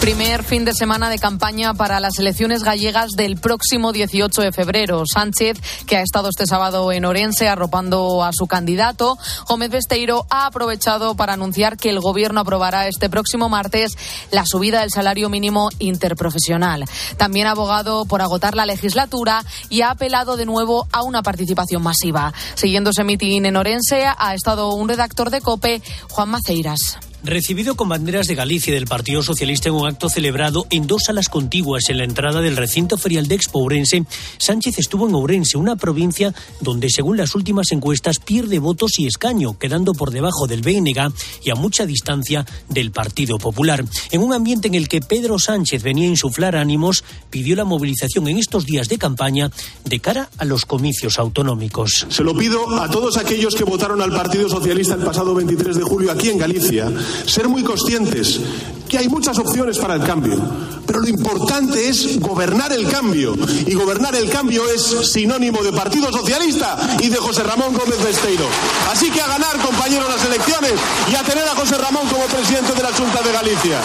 Primer fin de semana de campaña para las elecciones gallegas del próximo 18 de febrero. Sánchez, que ha estado este sábado en Orense arropando a su candidato, Gómez Besteiro ha aprovechado para anunciar que el gobierno aprobará este próximo martes la subida del salario mínimo interprofesional. También ha abogado por agotar la legislatura y ha apelado de nuevo a una participación masiva. Siguiendo ese mitin en Orense ha estado un redactor de COPE, Juan Maceiras. Recibido con banderas de Galicia y del Partido Socialista en un acto celebrado en dos salas contiguas en la entrada del recinto ferial de Expo Ourense, Sánchez estuvo en Ourense, una provincia donde, según las últimas encuestas, pierde votos y escaño, quedando por debajo del BNG y a mucha distancia del Partido Popular. En un ambiente en el que Pedro Sánchez venía a insuflar ánimos, pidió la movilización en estos días de campaña de cara a los comicios autonómicos. Se lo pido a todos aquellos que votaron al Partido Socialista el pasado 23 de julio aquí en Galicia ser muy conscientes que hay muchas opciones para el cambio, pero lo importante es gobernar el cambio. Y gobernar el cambio es sinónimo de Partido Socialista y de José Ramón Gómez Besteiro. Así que a ganar, compañeros, las elecciones y a tener a José Ramón como presidente de la Junta de Galicia.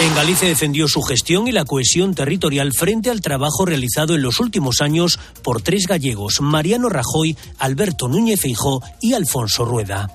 En Galicia defendió su gestión y la cohesión territorial frente al trabajo realizado en los últimos años por tres gallegos, Mariano Rajoy, Alberto Núñez Feijó y Alfonso Rueda.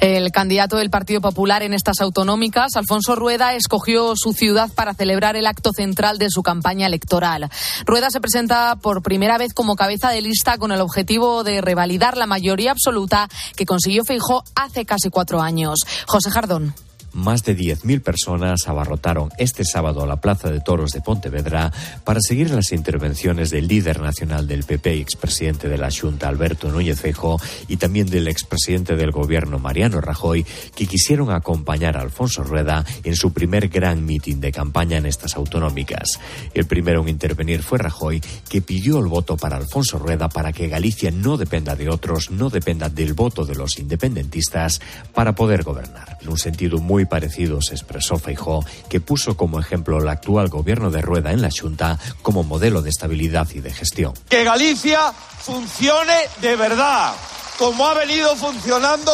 El candidato del Partido Popular en estas autonómicas, Alfonso Rueda, escogió su ciudad para celebrar el acto central de su campaña electoral. Rueda se presenta por primera vez como cabeza de lista con el objetivo de revalidar la mayoría absoluta que consiguió Feijó hace casi cuatro años. José Jardón. Más de 10.000 personas abarrotaron este sábado a la Plaza de Toros de Pontevedra para seguir las intervenciones del líder nacional del PP y expresidente de la Junta, Alberto Núñez Feijóo, y también del expresidente del gobierno, Mariano Rajoy, que quisieron acompañar a Alfonso Rueda en su primer gran mitin de campaña en estas autonómicas. El primero en intervenir fue Rajoy, que pidió el voto para Alfonso Rueda para que Galicia no dependa de otros, no dependa del voto de los independentistas para poder gobernar. En un sentido muy muy parecido se expresó Feijó, que puso como ejemplo el actual gobierno de Rueda en la Junta como modelo de estabilidad y de gestión. Que Galicia funcione de verdad, como ha venido funcionando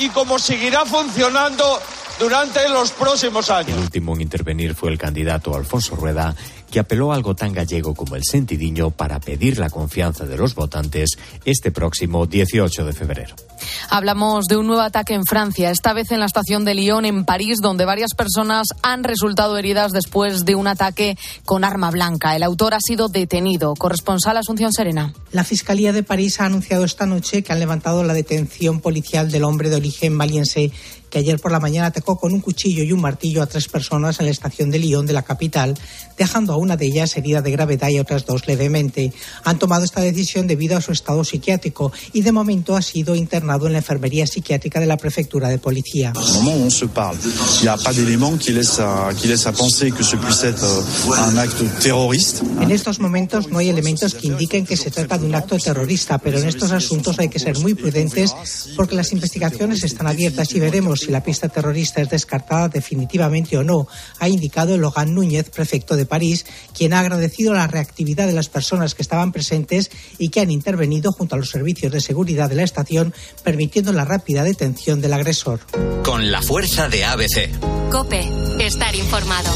y como seguirá funcionando durante los próximos años. El último en intervenir fue el candidato Alfonso Rueda, que apeló a algo tan gallego como el sentidiño para pedir la confianza de los votantes este próximo 18 de febrero. Hablamos de un nuevo ataque en Francia, esta vez en la estación de Lyon, en París, donde varias personas han resultado heridas después de un ataque con arma blanca. El autor ha sido detenido. Corresponsal Asunción Serena. La Fiscalía de París ha anunciado esta noche que han levantado la detención policial del hombre de origen maliense que ayer por la mañana atacó con un cuchillo y un martillo a tres personas en la estación de Lyon de la capital, dejando a una de ellas herida de gravedad y otras dos levemente. Han tomado esta decisión debido a su estado psiquiátrico y de momento ha sido internado en la enfermería psiquiátrica de la prefectura de policía. En estos momentos no hay elementos que indiquen que se trata de un acto terrorista, pero en estos asuntos hay que ser muy prudentes porque las investigaciones están abiertas y veremos si la pista terrorista es descartada definitivamente o no, ha indicado Logan Núñez, prefecto de París, quien ha agradecido la reactividad de las personas que estaban presentes y que han intervenido junto a los servicios de seguridad de la estación, permitiendo la rápida detención del agresor. Con la fuerza de ABC. Cope, estar informado.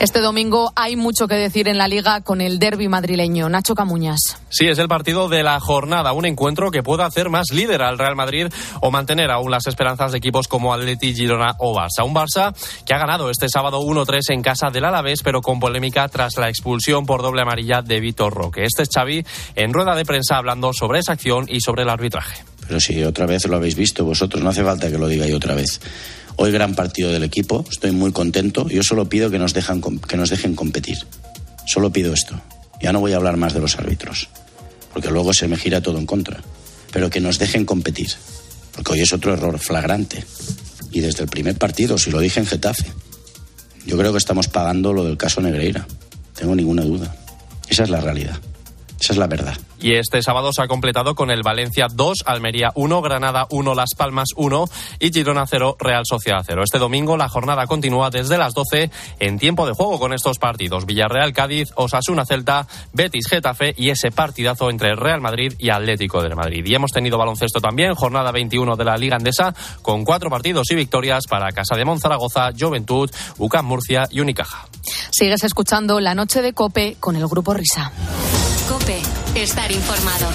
Este domingo hay mucho que decir en la liga con el derby madrileño. Nacho Camuñas. Sí, es el partido de la jornada, un encuentro que pueda hacer más líder al Real Madrid o mantener aún las esperanzas de equipos como Atleti, Girona o Barça. Un Barça que ha ganado este sábado 1-3 en casa del Alavés, pero con polémica tras la expulsión por doble amarilla de Vitor Roque. Este es Xavi en rueda de prensa hablando sobre esa acción y sobre el arbitraje. Pero si otra vez lo habéis visto vosotros, no hace falta que lo diga yo otra vez. Hoy gran partido del equipo, estoy muy contento. Yo solo pido que nos, dejan, que nos dejen competir. Solo pido esto. Ya no voy a hablar más de los árbitros, porque luego se me gira todo en contra. Pero que nos dejen competir, porque hoy es otro error flagrante. Y desde el primer partido, si lo dije en Getafe, yo creo que estamos pagando lo del caso Negreira. Tengo ninguna duda. Esa es la realidad. Esa es la verdad. Y este sábado se ha completado con el Valencia 2, Almería 1, Granada 1, Las Palmas 1 y Girona 0, Real Sociedad 0. Este domingo la jornada continúa desde las 12 en tiempo de juego con estos partidos. Villarreal, Cádiz, Osasuna, Celta, Betis, Getafe y ese partidazo entre Real Madrid y Atlético de Madrid. Y hemos tenido baloncesto también, jornada 21 de la Liga Andesa, con cuatro partidos y victorias para Casa de Monzaragoza, Juventud, UCAM Murcia y Unicaja. Sigues escuchando La Noche de Cope con el Grupo Risa. Cope, estar informado.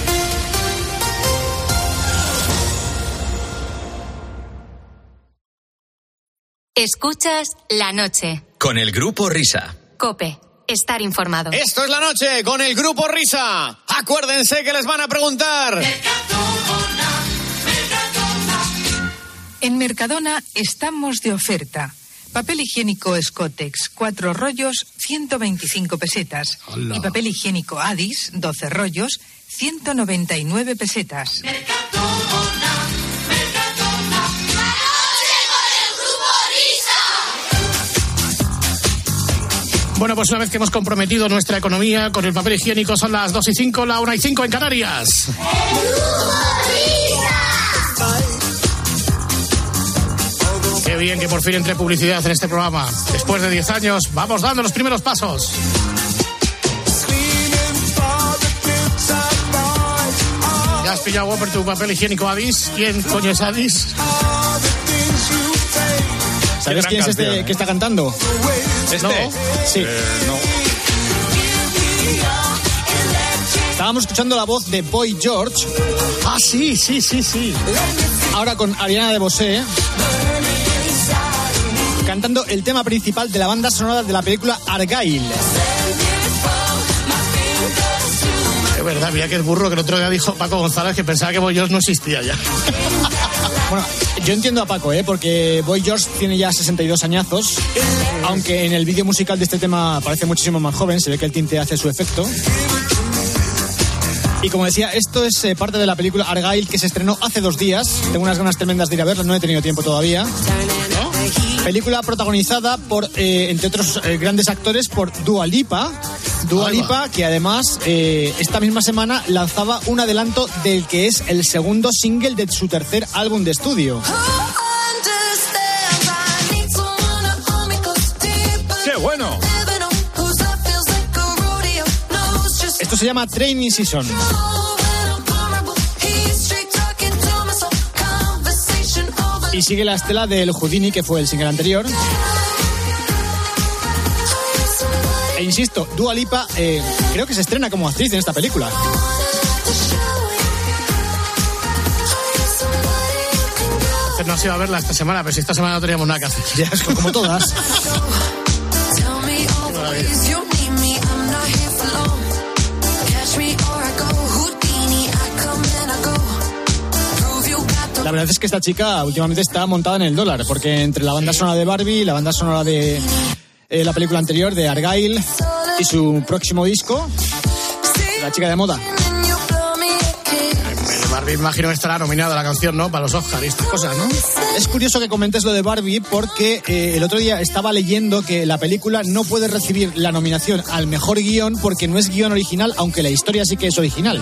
Escuchas la noche. Con el Grupo Risa. Cope, estar informado. Esto es la noche con el Grupo Risa. Acuérdense que les van a preguntar. En Mercadona estamos de oferta. Papel higiénico Scotex, 4 rollos, 125 pesetas. Hola. Y papel higiénico Addis, 12 rollos, 199 pesetas. Bueno, pues una vez que hemos comprometido nuestra economía con el papel higiénico, son las 2 y 5, la 1 y 5 en Canarias. Qué bien que por fin entre publicidad en este programa. Después de 10 años, vamos dando los primeros pasos. ¿Ya has pillado, Whopper, tu papel higiénico Addis? ¿Quién coño es Addis? ¿Sabes quién es este que está cantando? ¿Este? Sí. Eh, no. Estábamos escuchando la voz de Boy George. Ah, sí, sí, sí, sí. Ahora con Ariana de Bosé. Cantando el tema principal de la banda sonora de la película Argyle. Es verdad, mira que es burro que el otro día dijo Paco González que pensaba que Boy George no existía ya. Bueno, yo entiendo a Paco, ¿eh? porque Boy George tiene ya 62 añazos, aunque en el vídeo musical de este tema parece muchísimo más joven, se ve que el tinte hace su efecto. Y como decía, esto es eh, parte de la película Argyle que se estrenó hace dos días. Tengo unas ganas tremendas de ir a verla, no he tenido tiempo todavía. Película protagonizada por, eh, entre otros eh, grandes actores, por Dua Lipa. Dua. Lipa, que además eh, esta misma semana lanzaba un adelanto del que es el segundo single de su tercer álbum de estudio. ¡Qué bueno! Esto se llama Training Season. Y sigue la estela del Houdini, que fue el single anterior. E insisto, Dua Lipa eh, creo que se estrena como actriz en esta película. No has ido a verla esta semana, pero si esta semana no teníamos nada que hacer. Ya, es como todas. verdad es que esta chica últimamente está montada en el dólar, porque entre la banda sonora de Barbie, la banda sonora de eh, la película anterior de Argyle y su próximo disco, la chica de moda. Barbie imagino que estará nominada la canción, ¿no? Para los Oscars y estas cosas, ¿no? Es curioso que comentes lo de Barbie porque eh, el otro día estaba leyendo que la película no puede recibir la nominación al mejor guion porque no es guion original, aunque la historia sí que es original.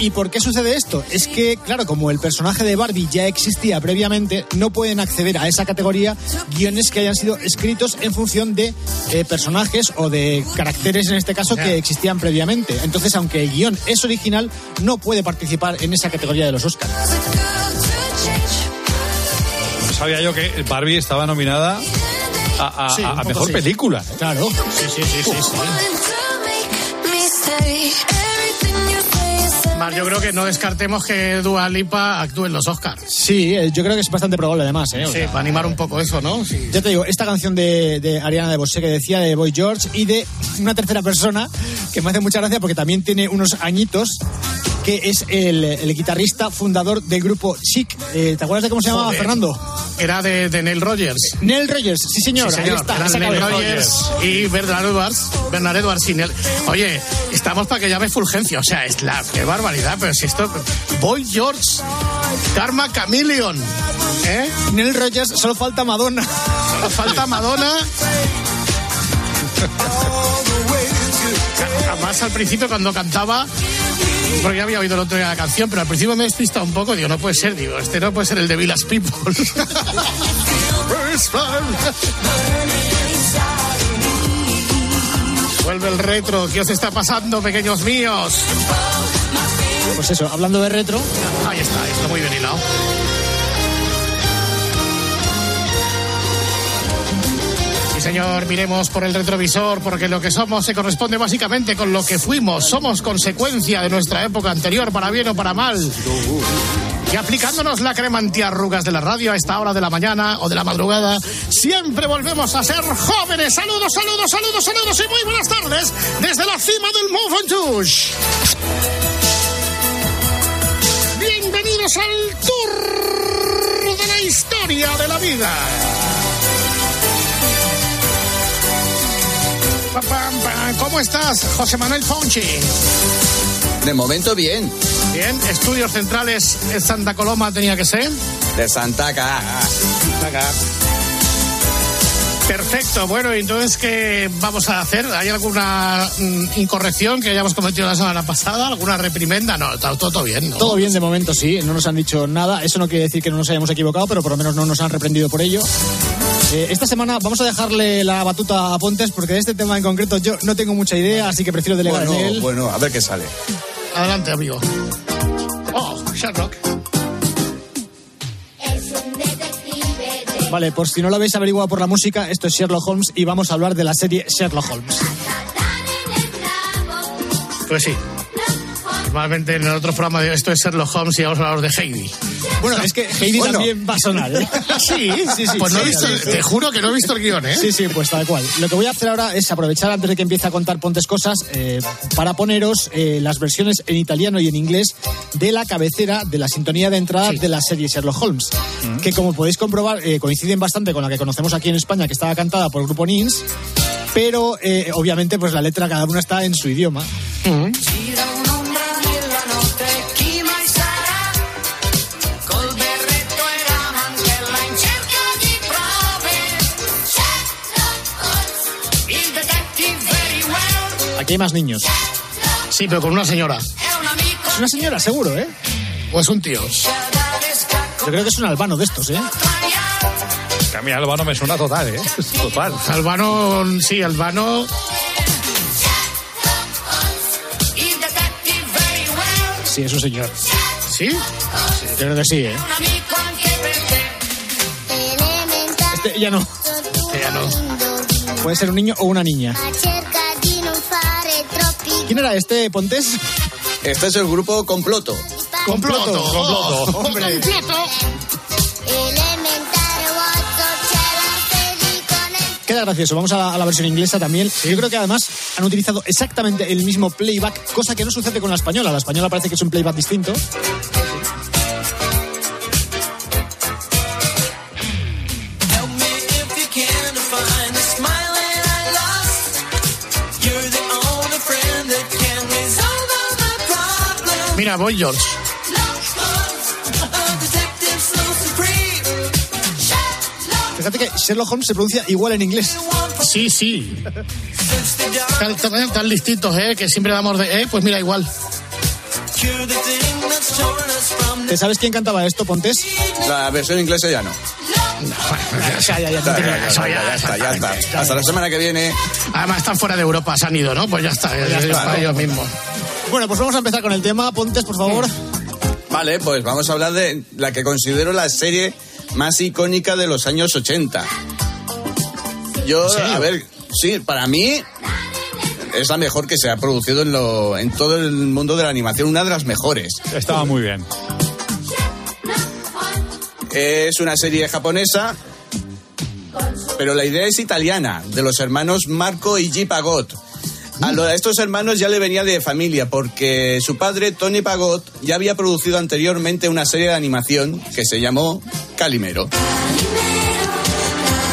¿Y por qué sucede esto? Es que, claro, como el personaje de Barbie ya existía previamente, no pueden acceder a esa categoría guiones que hayan sido escritos en función de eh, personajes o de caracteres, en este caso, que existían previamente. Entonces, aunque el guion es original, no puede participar en esa categoría de los Oscars. No sabía yo que Barbie estaba nominada a, a- Sí, a mejor sí. película. ¿eh? Claro. Sí, sí, sí, sí. sí. Más, yo creo que no descartemos que Dua Lipa actúe en los Oscars. Sí, eh, yo creo que es bastante probable además. ¿eh? O Sí, sea, para animar un poco eso, ¿no? Sí. Ya te digo, esta canción de, de Ariana de Bosé que decía, de Boy George, y de una tercera persona que me hace mucha gracia porque también tiene unos añitos, que es el, el guitarrista fundador del grupo Chic. Eh, ¿Te acuerdas de cómo se llamaba, Joder. Fernando? Era de, de Neil Rogers. Neil Rogers, sí señor, Sí, señor. ahí está. Eran Neil. Rogers y Bernard Edwards. Bernard Edwards y Neil. Oye, estamos para que llame Fulgencio. O sea, es la qué barbaridad, pero si esto. Boy George, Karma Chameleon. ¿Eh? Neil Rogers, solo falta Madonna. Nos falta Madonna. Además, al principio cuando cantaba, porque ya había oído el otro día la canción, pero al principio me he despistado un poco. Digo, no puede ser, digo, este no puede ser el de Villas People. Vuelve el retro. ¿Qué os está pasando, pequeños míos? Pues eso, hablando de retro. Ahí está, está muy bien hilado. Señor, miremos por el retrovisor, porque lo que somos se corresponde básicamente con lo que fuimos. Somos consecuencia de nuestra época anterior, para bien o para mal. Y aplicándonos la crema antiarrugas de la radio a esta hora de la mañana o de la madrugada, siempre volvemos a ser jóvenes. Saludos, saludos, saludos, saludos y muy buenas tardes desde la cima del Ventoux. Bienvenidos al tour de la historia de la vida. ¿Cómo estás, José Manuel Ponchi? De momento bien. Bien, estudios centrales en Santa Coloma tenía que ser. De Santa Ca. Perfecto, bueno, entonces, ¿qué vamos a hacer? ¿Hay alguna mm, incorrección que hayamos cometido la semana pasada? ¿Alguna reprimenda? No, está todo bien, ¿no? Todo bien de momento, sí. No nos han dicho nada. Eso no quiere decir que no nos hayamos equivocado, pero por lo menos no nos han reprendido por ello. Eh, esta semana vamos a dejarle la batuta a Pontes porque de este tema en concreto yo no tengo mucha idea, así que prefiero delegar Bueno, en él. bueno, a ver qué sale. Adelante, amigo. Oh, Sherlock. Vale, por si no lo habéis averiguado por la música, esto es Sherlock Holmes y vamos a hablar de la serie Sherlock Holmes. Pues sí. Normalmente en el otro programa de esto es Sherlock Holmes y vamos a hablar de Heidi. Bueno, es que Heidi Bueno. también va a sonar. ¿eh? Sí, sí, sí. Pues no he sí, visto, sí, sí. te juro que no he visto el guion, ¿eh? Sí, sí, pues tal cual. Lo que voy a hacer ahora es aprovechar antes de que empiece a contar Pontes cosas eh, para poneros eh, las versiones en italiano y en inglés de la cabecera de la sintonía de entrada de la serie Sherlock Holmes, que como podéis comprobar eh, coinciden bastante con la que conocemos aquí en España, que estaba cantada por el grupo Nins, pero eh, obviamente pues la letra cada una está en su idioma. Gira un'ombra Aquí hay más niños. Sí, pero con una señora. Es una señora, seguro, ¿eh? O es un tío. Yo creo que es un albano de estos, ¿eh? Que a mí Albano me suena total, ¿eh? Total. Albano, sí, Albano. Sí, es un señor. ¿Sí? Yo creo que sí, ¿eh? Este ya no. Este ya no. Puede ser un niño o una niña. ¿Quién era este, Pontes? Este es el grupo Comploto. Comploto. Comploto, hombre. Comploto. la pellicola Queda gracioso. Vamos a la, a la versión inglesa también. Yo creo que además han utilizado exactamente el mismo playback, cosa que no sucede con la española. La española parece que es un playback distinto. Boy George. Fíjate que Sherlock Holmes se pronuncia igual en inglés. Sí, sí. Tan, tan- tan distintos, ¿eh? Que siempre damos de. ¿eh? Pues mira, igual. ¿Te sabes quién cantaba esto, Pontes? La versión inglesa ya no. Ya, está, ya está. Hasta la semana que viene. Además, están fuera de Europa, se han ido, ¿no? Pues ya está, ya, Ya está, está, ¿no? ellos mismos. Bueno, pues vamos a empezar con el tema. Pontes, por favor. Vale, pues vamos a hablar de la que considero la serie más icónica de los años 80. Yo, a ver, sí, para mí es la mejor que se ha producido en, lo, en todo el mundo de la animación, una de las mejores. Estaba muy bien. Es una serie japonesa, pero la idea es italiana, de los hermanos Marco y G. Pagot. A, lo- a estos hermanos ya le venía de familia, porque su padre, Tony Pagot, ya había producido anteriormente una serie de animación que se llamó Calimero.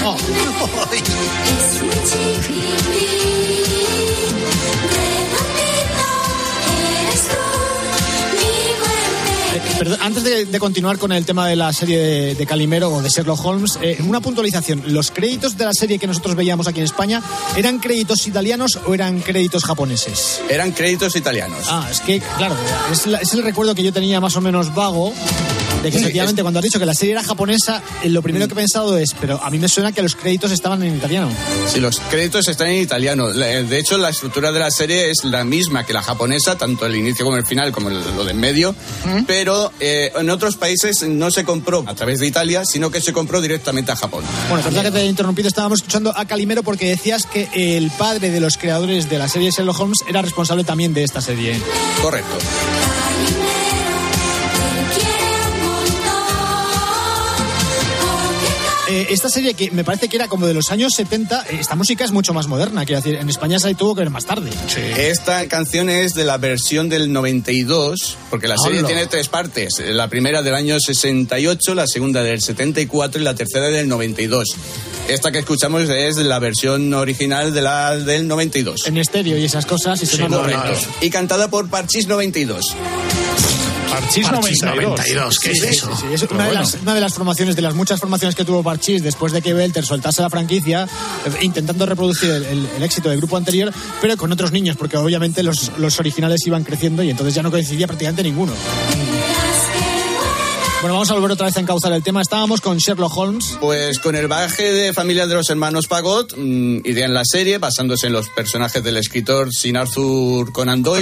Oh. Antes de, de continuar con el tema de la serie de, de Calimero o de Sherlock Holmes, eh, una puntualización. ¿Los créditos de la serie que nosotros veíamos aquí en España eran créditos italianos o eran créditos japoneses? Eran créditos italianos. Ah, es que, claro, es, la- es el recuerdo que yo tenía más o menos vago de que efectivamente cuando has dicho que la serie era japonesa, eh, lo primero que he pensado es, pero a mí me suena que los créditos estaban en italiano. Sí, los créditos están en italiano. Eh, De hecho, la estructura de la serie es la misma que la japonesa, tanto el inicio como el final, como el- lo de en medio. Pero eh, en otros países no se compró a través de Italia, sino que se compró directamente a Japón. Bueno, perdón que te he interrumpido, estábamos escuchando a Calimero porque decías que el padre de los creadores de la serie Sherlock Holmes era responsable también de esta serie. Correcto. Eh, esta serie que me parece que era como de los años 70, eh, esta música es mucho más moderna, quiero decir, en España se tuvo que ver más tarde. Esta canción es de la versión del 92, porque la serie Hola. tiene tres partes. La primera del año 68, la segunda del 74 y la tercera del 92. Esta que escuchamos es la versión original de la del 92. En estéreo y esas cosas. Y Sí, sonando correcto. bonito. Y cantada por Parchís 92. Parchís 92. Sí, sí, sí, sí. Es una, de las, una de las formaciones, de las muchas formaciones que tuvo Parchís después de que Belter soltase la franquicia, eh, intentando reproducir el, el- el éxito del grupo anterior, pero con otros niños, porque obviamente los, los originales iban creciendo y entonces ya no coincidía prácticamente ninguno. Bueno, vamos a volver otra vez a encauzar el tema. Estábamos con Sherlock Holmes. Pues con el bagaje de familia de los hermanos Pagot, mm, idean la serie basándose en los personajes del escritor Sir Arthur Conan Doyle.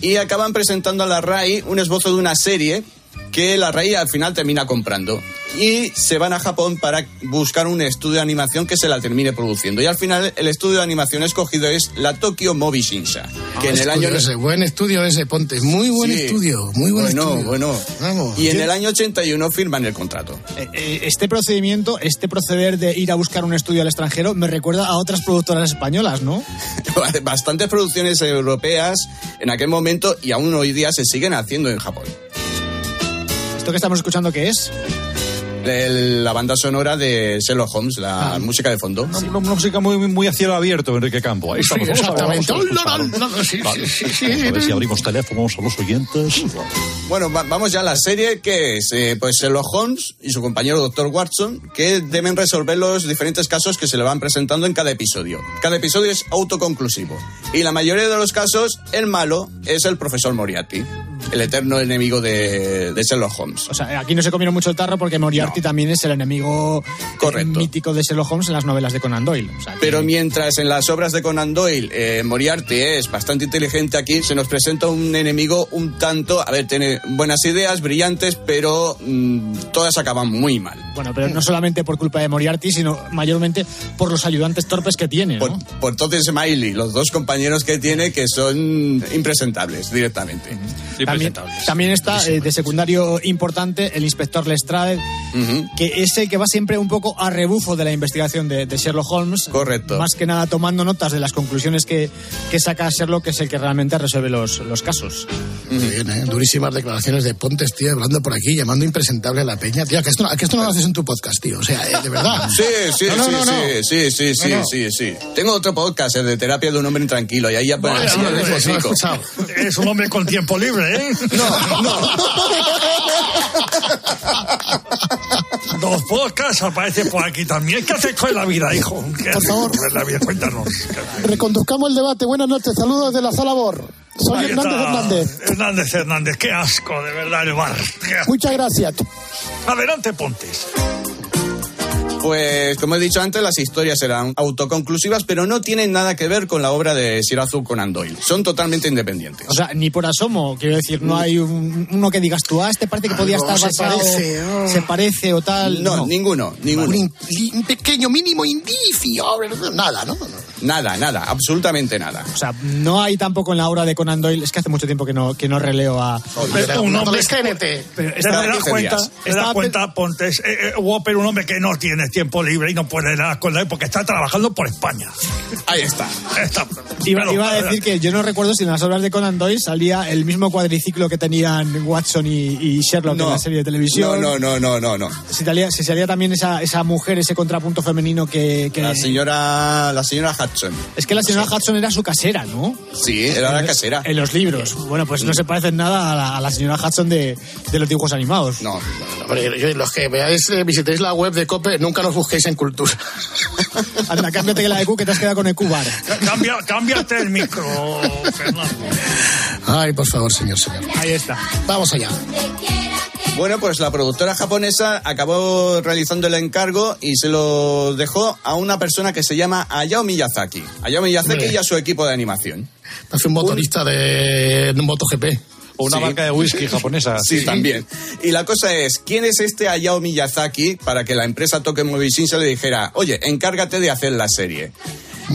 Y acaban presentando a la RAI un esbozo de una serie que la RAI al final termina comprando. Y se van a Japón para buscar un estudio de animación que se la termine produciendo. Y al final el estudio de animación escogido es la Tokyo Movie Shinsha. Que en el año... ese, buen estudio ese, Ponte. Muy buen Sí. estudio, muy buen bueno, estudio. Bueno, Vamos. Y en el año 81 firman el contrato. Eh, eh, Este procedimiento, este proceder de ir a buscar un estudio al extranjero, me recuerda a otras productoras españolas, ¿no? bastantes producciones europeas en aquel momento y aún hoy día se siguen haciendo en Japón. ¿Esto que estamos escuchando qué es? La banda sonora de Sherlock Holmes, la música de fondo. Una, una música muy, muy a cielo abierto, Enrique Campo. Ahí estamos. Exactamente. sí. Vamos a ver si abrimos teléfonos a los oyentes. Bueno, va- vamos ya a la serie que es eh, pues Sherlock Holmes y su compañero Dr. Watson que deben resolver los diferentes casos que se le van presentando en cada episodio. Cada episodio es autoconclusivo y la mayoría de los casos el malo es el profesor Moriarty, el eterno enemigo de, de Sherlock Holmes. O sea, aquí no se comieron mucho el tarro porque Moriarty también es el enemigo eh, mítico de Sherlock Holmes en las novelas de Conan Doyle. O sea, que- Pero mientras en las obras de Conan Doyle eh, Moriarty es bastante inteligente aquí, se nos presenta un enemigo un tanto, a ver, tiene buenas ideas, brillantes, pero mm, todas acaban muy mal. Bueno, pero no solamente por culpa de Moriarty, sino mayormente por los ayudantes torpes que tiene, ¿no? Por, por Todd Smiley, los dos compañeros que tiene que son impresentables directamente. También, también está eh, de secundario importante el inspector Lestrade, que es el que va siempre un poco a rebufo de la investigación de, de Sherlock Holmes. Correcto. Más que nada tomando notas de las conclusiones que, que saca Sherlock, que es el que realmente resuelve los, los casos. Muy bien, ¿eh? Durísimas declaraciones de Pontes, tío, hablando por aquí, llamando impresentable a la peña. Tío, que esto, no- que esto no lo haces en tu podcast, tío. O sea, eh, de verdad. Sí, sí, No, no, sí, no, no. sí, sí, sí, sí, sí, sí. Tengo otro podcast, el de terapia de un hombre intranquilo, y ahí ya Vaya, sí, no, ya no, les no, no, explico. escuchado. Es un hombre con tiempo libre, ¿eh? No, no. Dos podcasts aparecen por aquí también. ¿Qué haces con la vida, hijo? ¿Qué haces favor. con la vida? Cuéntanos. Reconduzcamos el debate. Buenas noches, saludos de la sala BOR. Soy Ahí Hernández está. Hernández. Hernández Hernández, qué asco, de verdad, el bar. Muchas gracias. Adelante, Pontes. Pues, como he dicho antes, las historias serán autoconclusivas, pero no tienen nada que ver con la obra de Sir Arthur Conan Doyle. Son totalmente independientes. O sea, ni por asomo, quiero decir, no hay un- uno que digas tú, ah, este parece que podía Algo estar se basado, parece, oh. se parece o tal. No, ninguno, ninguno. Un, in- un pequeño mínimo indicio. Nada, ¿no? Nada, nada, absolutamente nada. O sea, no hay tampoco en la obra de Conan Doyle, es que hace mucho tiempo que no, que no releo a... Pero un hombre Adolescente. Pero ¿Te das cuenta? ¿Te das cuenta, Pontes? Eh, eh, Whopper, un hombre que no tiene tiempo libre y no puede nada con él porque está trabajando por España. Ahí está. Está. Iba, Claro, iba a decir que yo no recuerdo si en las obras de Conan Doyle salía el mismo cuadriciclo que tenían Watson y, y Sherlock en la serie de televisión. No, no, no, no, no, no. Si salía, si salía también esa, esa mujer, ese contrapunto femenino que... que- La señora, la señora Hudson. Es que la señora Hudson era su casera, ¿no? Sí, era la casera. En los libros. Bueno, pues no se parecen nada a la, a la señora Hudson de, de los dibujos animados. No. Hombre, yo- los que veáis, eh, visitéis la web de COPE, nunca nos busquéis en cultura. Anda, cámbiate que la EQ que te has quedado con EQ Bar. Cambia, cámbiate el micro, Fernando. Ay, por favor, señor, señor. Ahí está. Vamos allá. Bueno, pues la productora japonesa acabó realizando el encargo y se lo dejó a una persona que se llama Hayao Miyazaki. Hayao Miyazaki Hombre. y a su equipo de animación. Hace un motorista de un MotoGP. O una Sí. marca de whisky japonesa. Sí, también. Y la cosa es, ¿quién es este Hayao Miyazaki para que la empresa Toque Movie se le dijera, oye, encárgate de hacer la serie?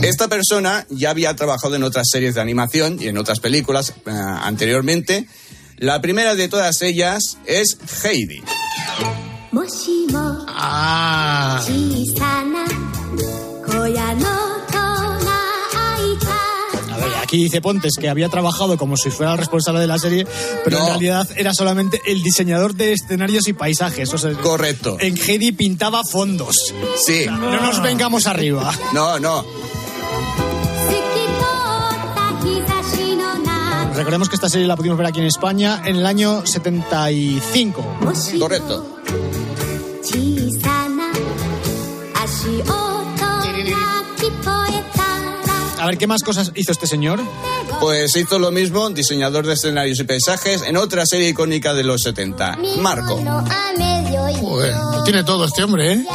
Esta persona ya había trabajado en otras series de animación y en otras películas eh, anteriormente. La primera de todas ellas es Heidi. Ah. A ver, aquí dice Pontes que había trabajado como si fuera el responsable de la serie, pero no. en realidad era solamente el diseñador de escenarios y paisajes. O sea, Correcto. En Heidi pintaba fondos. Sí. O sea, no nos ah. vengamos arriba. No, no. Recordemos que esta serie la pudimos ver aquí en España en el año 75. Correcto. A ver, ¿qué más cosas hizo este señor? Pues hizo lo mismo, diseñador de escenarios y paisajes, en otra serie icónica de los 70, Marco. Joder, lo tiene todo este hombre, ¿eh?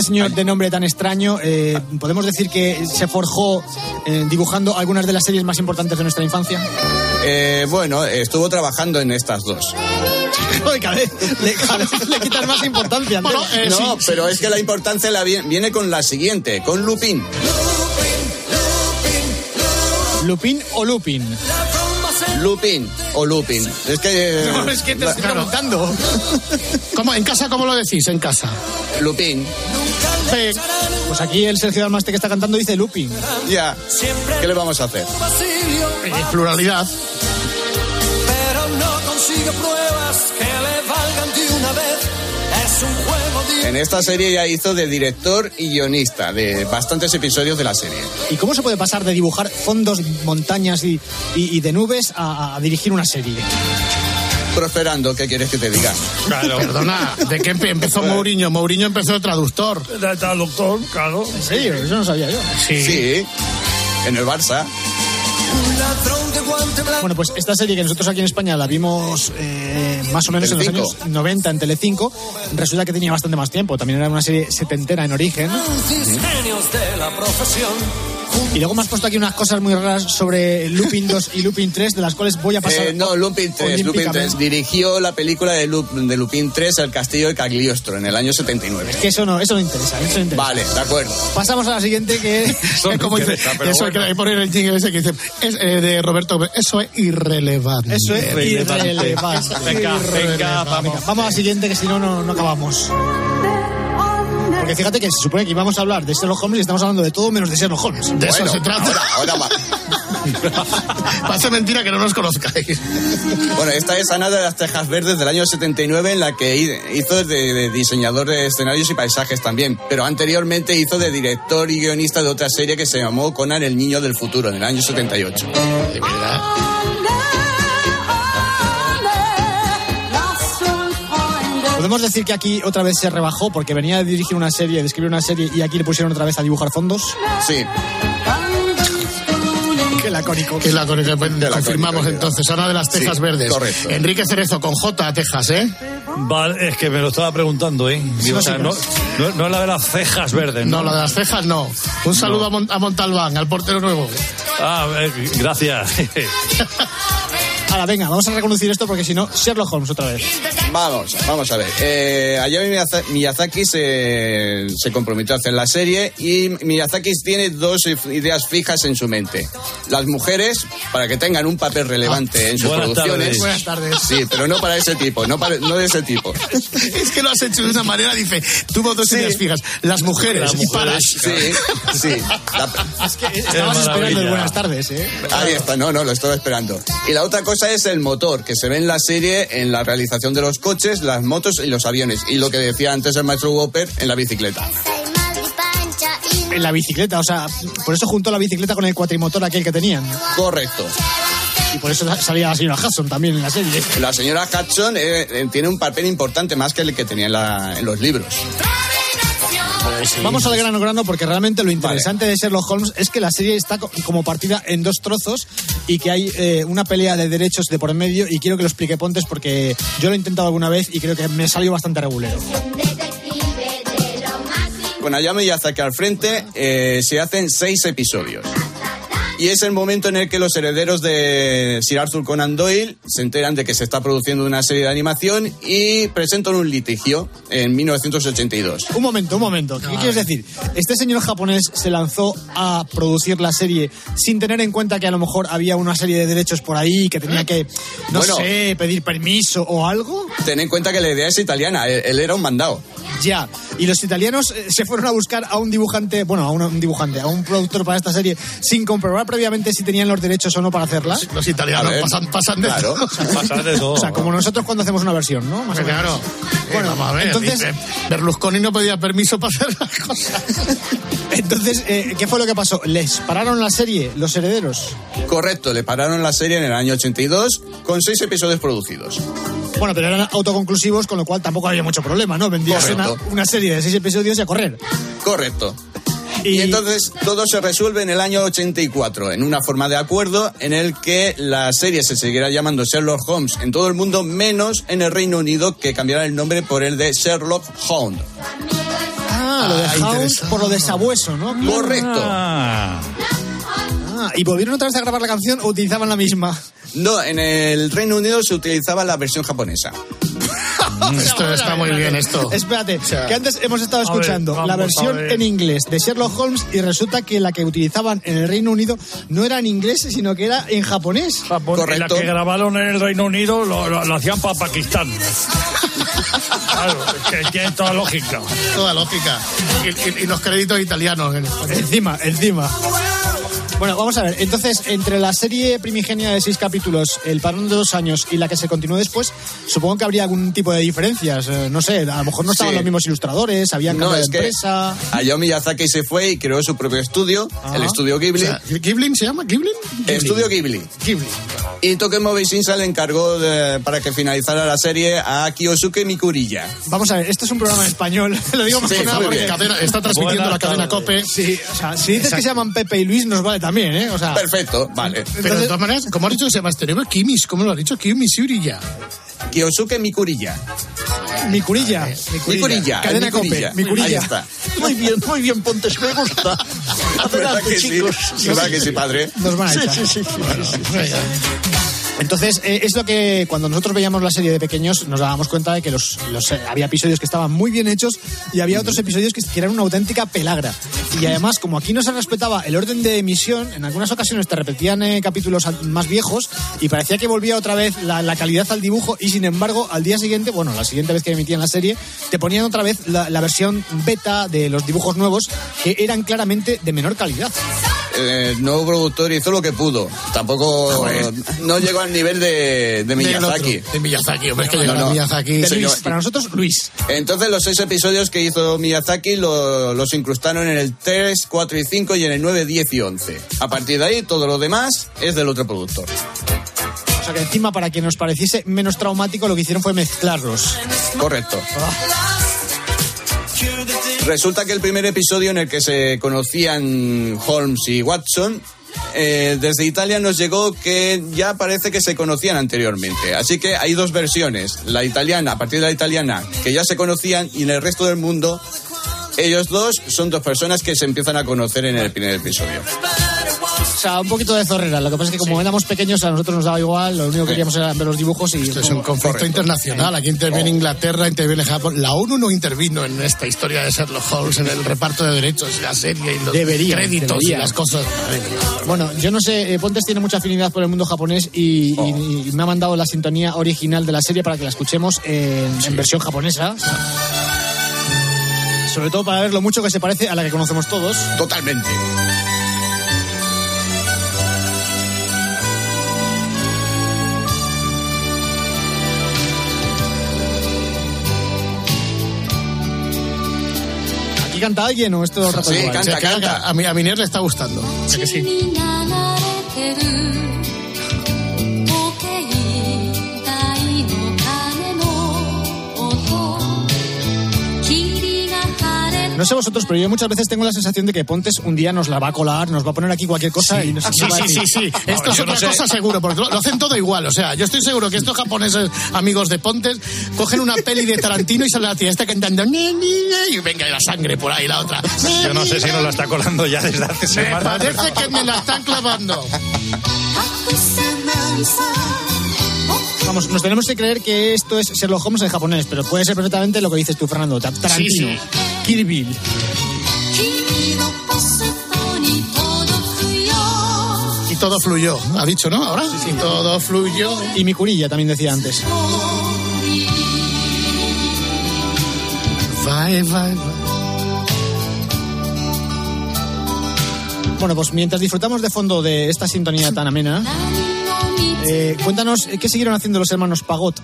Este señor de nombre tan extraño, eh, podemos decir que se forjó eh, dibujando algunas de las series más importantes de nuestra infancia. Eh, bueno, estuvo trabajando en estas dos. Joder, cada vez le, cada vez le quitas más importancia. Andrés. Bueno, eh, no, sí, pero es que la importancia la vi- viene con la siguiente, con Lupin. ¿Lupin o Lupin? Lupin o Lupin. Es que... eh, No, es que te la- estoy preguntando. ¿Cómo, ¿En casa cómo lo decís? En casa. Lupin. Pues aquí el Sergio Dalmaste que está cantando dice Lupin. Ya. ¿Qué le vamos a hacer? eh, pluralidad. Pero no consigue pruebas que le valgan de una vez. Es un juego de... En esta serie ya hizo de director y guionista de bastantes episodios de la serie. ¿Y cómo se puede pasar de dibujar fondos, montañas y, y- y de nubes a, a dirigir una serie? Prosperando, ¿qué quieres que te diga? Claro. Perdona, ¿de qué empe- empezó Mourinho? Mourinho empezó de traductor. De traductor, claro. ¿En serio? Eso no sabía yo. Sí, en el Barça. Bueno, pues esta serie que nosotros aquí en España la vimos eh, más o menos en los años 90 en Telecinco, resulta que tenía bastante más tiempo. También era una serie setentera en origen. Genios de la profesión. Y luego me has puesto aquí unas cosas muy raras sobre Lupin 2 y Lupin 3, de las cuales voy a pasar. Eh, no, Lupin 3, Lupin olímpicamente. 3. Dirigió la película de, Lup- de Lupin 3, El Castillo de Cagliostro, en el año 79. Que eso no, eso no interesa, eso no interesa. Vale, de acuerdo. Pasamos a la siguiente que Eso Es como dice, eso bueno. hay que poner el jingle ese que dice, es, eh, de Roberto, eso es irrelevante. Eso es Irrelevante. irrelevante. Venga, venga, vamos. Venga, vamos a la siguiente que si no, no, no acabamos. Porque fíjate que se supone que íbamos a hablar de Sherlock Holmes y estamos hablando de todo menos de Sherlock Holmes. De eso Bueno, se trata. Ahora, ahora va. Parece mentira que no nos conozcáis. Bueno, esta es Ana de las Tejas Verdes del año 79, en la que hi- hizo de, de diseñador de escenarios y paisajes también. Pero anteriormente hizo de director y guionista de otra serie que se llamó Conan el Niño del Futuro, en el año 78. De verdad. Podemos decir que aquí otra vez se rebajó porque venía de dirigir una serie, de escribir una serie y aquí le pusieron otra vez a dibujar fondos. Sí, Qué lacónico. Que la con- confirmamos entonces, Ana de las Tejas Sí, Verdes. correcto. Enrique Cerezo con J, Texas, ¿eh? Vale, es que me lo estaba preguntando, ¿eh? Digo, o sea, no, no, no es la de las cejas verdes, ¿no? No, la de las cejas no. Un saludo a, a Montalbán, al portero nuevo. Ah, eh, gracias. Ahora, venga, vamos a reconducir esto porque si no, Sherlock Holmes otra vez. Vamos, vamos a ver. Eh, Miyaza- Miyazaki se, se comprometió a hacer la serie y Miyazaki tiene dos ideas fijas en su mente. Las mujeres, para que tengan un papel relevante en sus Buenas producciones. tardes. Buenas tardes. Sí, pero no para ese tipo, no, para- no de ese tipo. Es que lo has hecho de una manera, dice, tuvo dos Sí. ideas fijas, las mujeres, Las mujeres, sí, sí. La- Es que estabas esperando el buenas tardes, ¿eh? Ahí está, no, no, lo estaba esperando. Y la otra cosa es el motor, que se ve en la serie en la realización de los coches, las motos y los aviones. Y lo que decía antes el maestro Whopper en la bicicleta. En la bicicleta, o sea, por eso juntó la bicicleta con el cuatrimotor aquel que tenían. Correcto. Y por eso salía la señora Hudson también en la serie. La señora Hudson eh, eh, tiene un papel importante más que el que tenía en, la- en los libros. Vamos al grano grano porque realmente lo interesante de Sherlock Holmes es que la serie está co- como partida en dos trozos y que hay eh, una pelea de derechos de por medio y quiero que lo explique Pontes porque yo lo he intentado alguna vez y creo que me salió bastante regulero. Con Hayao Miyazaki al frente eh, se hacen seis episodios. Y es el momento en el que los herederos de Sir Arthur Conan Doyle se enteran de que se está produciendo una serie de animación y presentan un litigio en 1982. Un momento, un momento. ¿Qué quieres decir? Este señor japonés se lanzó a producir la serie sin tener en cuenta que a lo mejor había una serie de derechos por ahí que tenía que, no Bueno. sé, pedir permiso o algo. Ten en cuenta que la idea es italiana, él, él era un mandado. Ya. Y los italianos eh, se fueron a buscar a un dibujante, bueno, a un, un dibujante, a un productor para esta serie sin comprobar previamente si tenían los derechos o no para hacerla. Los italianos ver, pasan, pasan de claro. todo. Pasar de todo. O sea, como nosotros cuando hacemos una versión, ¿no? Más o menos. Claro. Bueno, Vamos a ver. entonces- dice, Berlusconi no pedía permiso para hacer las cosas. Entonces, eh, ¿qué fue lo que pasó? ¿Les pararon la serie, los herederos? Correcto, le pararon la serie en el año 82 con seis episodios producidos. Bueno, pero eran autoconclusivos, con lo cual tampoco había mucho problema, ¿no? Vendías una, una serie de seis episodios y a correr. Correcto. Y... entonces todo se resuelve en el año 84, en una forma de acuerdo en el que la serie se seguirá llamando Sherlock Holmes en todo el mundo, menos en el Reino Unido, que cambiará el nombre por el de Sherlock Hound. Ah, lo de Ah, Hound por lo de sabueso, ¿no? Correcto. Ah, ¿y volvieron otra vez a grabar la canción o utilizaban la misma? No, en el Reino Unido se utilizaba la versión japonesa. Esto está muy bien, esto. Espérate, que antes hemos estado ver, escuchando vamos la versión ver. en inglés de Sherlock Holmes y resulta que la que utilizaban en el Reino Unido no era en inglés, sino que era en japonés. Japón, y la que grabaron en el Reino Unido lo, lo- lo hacían para Pakistán. Claro, que tiene toda lógica. Toda lógica. Y, y- y los créditos italianos. en. Encima, encima. Bueno, vamos a ver. Entonces, entre la serie primigenia de seis capítulos, el parón de dos años y la que se continuó después, supongo que habría algún tipo de diferencias. Eh, no sé, a lo mejor no estaban Sí. los mismos ilustradores, habían No, cambiado de empresa. Hayao Miyazaki se fue y creó su propio estudio, el estudio Ghibli. O sea, ¿Ghibli se llama? ¿Ghibli? Estudio Ghibli. Ghibli. Y Tokemo Shinsa le encargó de- para que finalizara la serie a Kiyosuke Mikuriya. Vamos a ver, esto es un programa en español. Lo digo más Sí, que nada porque. Cadena- está transmitiendo Buenas la cadena. COPE. Sí, o sea, si dices que se llaman Pepe y Luis, nos vale también, ¿eh? O sea, Perfecto, vale. Pero de todas maneras, como has dicho que se llama este nombre? Kimis, ¿cómo lo has dicho? Kimis Uriya. Kiyosuke Mikuriya. mi curilla. Mikurilla. Cadena el Cope, Mikurilla. mi curilla. Ahí está. Muy bien, muy bien, Pontes, me gusta. ¿Verdad Adelante, que sí? chicos. ¿Verdad que sí, padre? Nos van a Sí, echar. sí, sí, sí, sí, sí. Entonces, eh, es lo que cuando nosotros veíamos la serie de pequeños nos dábamos cuenta de que los, los, eh, había episodios que estaban muy bien hechos y había otros episodios que, que eran una auténtica pelagra. Y además, como aquí no se respetaba el orden de emisión, en algunas ocasiones te repetían eh, capítulos más viejos y parecía que volvía otra vez la, la calidad al dibujo y sin embargo, al día siguiente, bueno, la siguiente vez que emitían la serie, te ponían otra vez la, la versión beta de los dibujos nuevos que eran claramente de menor calidad. Eh, el nuevo productor hizo lo que pudo. Tampoco Joder. no llegó al nivel de, Miyazaki. otro, De Miyazaki, hombre, es que No, llega no. Miyazaki. De. Luis, para nosotros, Luis. Entonces los seis episodios que hizo Miyazaki lo- los incrustaron en el 3, 4 y 5 y en el 9, 10 y 11. A partir de ahí todo lo demás es del otro productor. O sea que encima, para que nos pareciese menos traumático, lo que hicieron fue mezclarlos. Correcto. Resulta que el primer episodio en el que se conocían Holmes y Watson, eh, desde Italia nos llegó que ya parece que se conocían anteriormente. Así que hay dos versiones. La italiana, a partir de la italiana, que ya se conocían, y en el resto del mundo, ellos dos son dos personas que se empiezan a conocer en el primer episodio. Sea, un poquito de zorrera. Lo que pasa es que como éramos pequeños, a nosotros nos daba igual. Lo único que queríamos era ver los dibujos y. Esto es un conflicto internacional. Aquí interviene Inglaterra, interviene Japón. La ONU no intervino en esta historia de Sherlock Holmes, en el reparto de derechos y la serie y los Debería, créditos debería. y las cosas. Bueno, yo no sé, eh, Pontes tiene mucha afinidad por el mundo japonés y, y- y me ha mandado la sintonía original de la serie para que la escuchemos en, en versión japonesa. Sobre todo para ver lo mucho que se parece a la que conocemos todos. Totalmente. ¿Aquí canta alguien o esto es rato igual? O sea, que A, mi, a Miner le está gustando. O sea que sí. No sé vosotros, pero yo muchas veces tengo la sensación de que Pontes un día nos la va a colar, nos va a poner aquí cualquier cosa y no sé Sí, qué va a sí, sí, sí. Esto es otra cosa seguro, porque lo, lo hacen todo igual. O sea, yo estoy seguro que estos japoneses amigos de Pontes cogen una peli de Tarantino y sale la tía esta cantando "Ni, ni, ni", y venga, y la sangre por ahí, la otra. Yo no sé si nos la está colando ya desde hace semanas. parece que me la están clavando vamos, nos tenemos que creer que esto es Sherlock Holmes en japonés, pero puede ser perfectamente lo que dices tú, Fernando. Tarantino, sí, Y todo fluyó, ha dicho, ¿no? Ahora. Sí, sí. Todo fluyó. Y mi curilla también decía antes. Bye, bye. Bueno, pues mientras disfrutamos de fondo de esta sintonía tan amena eh, cuéntanos eh, qué siguieron haciendo los hermanos Pagot.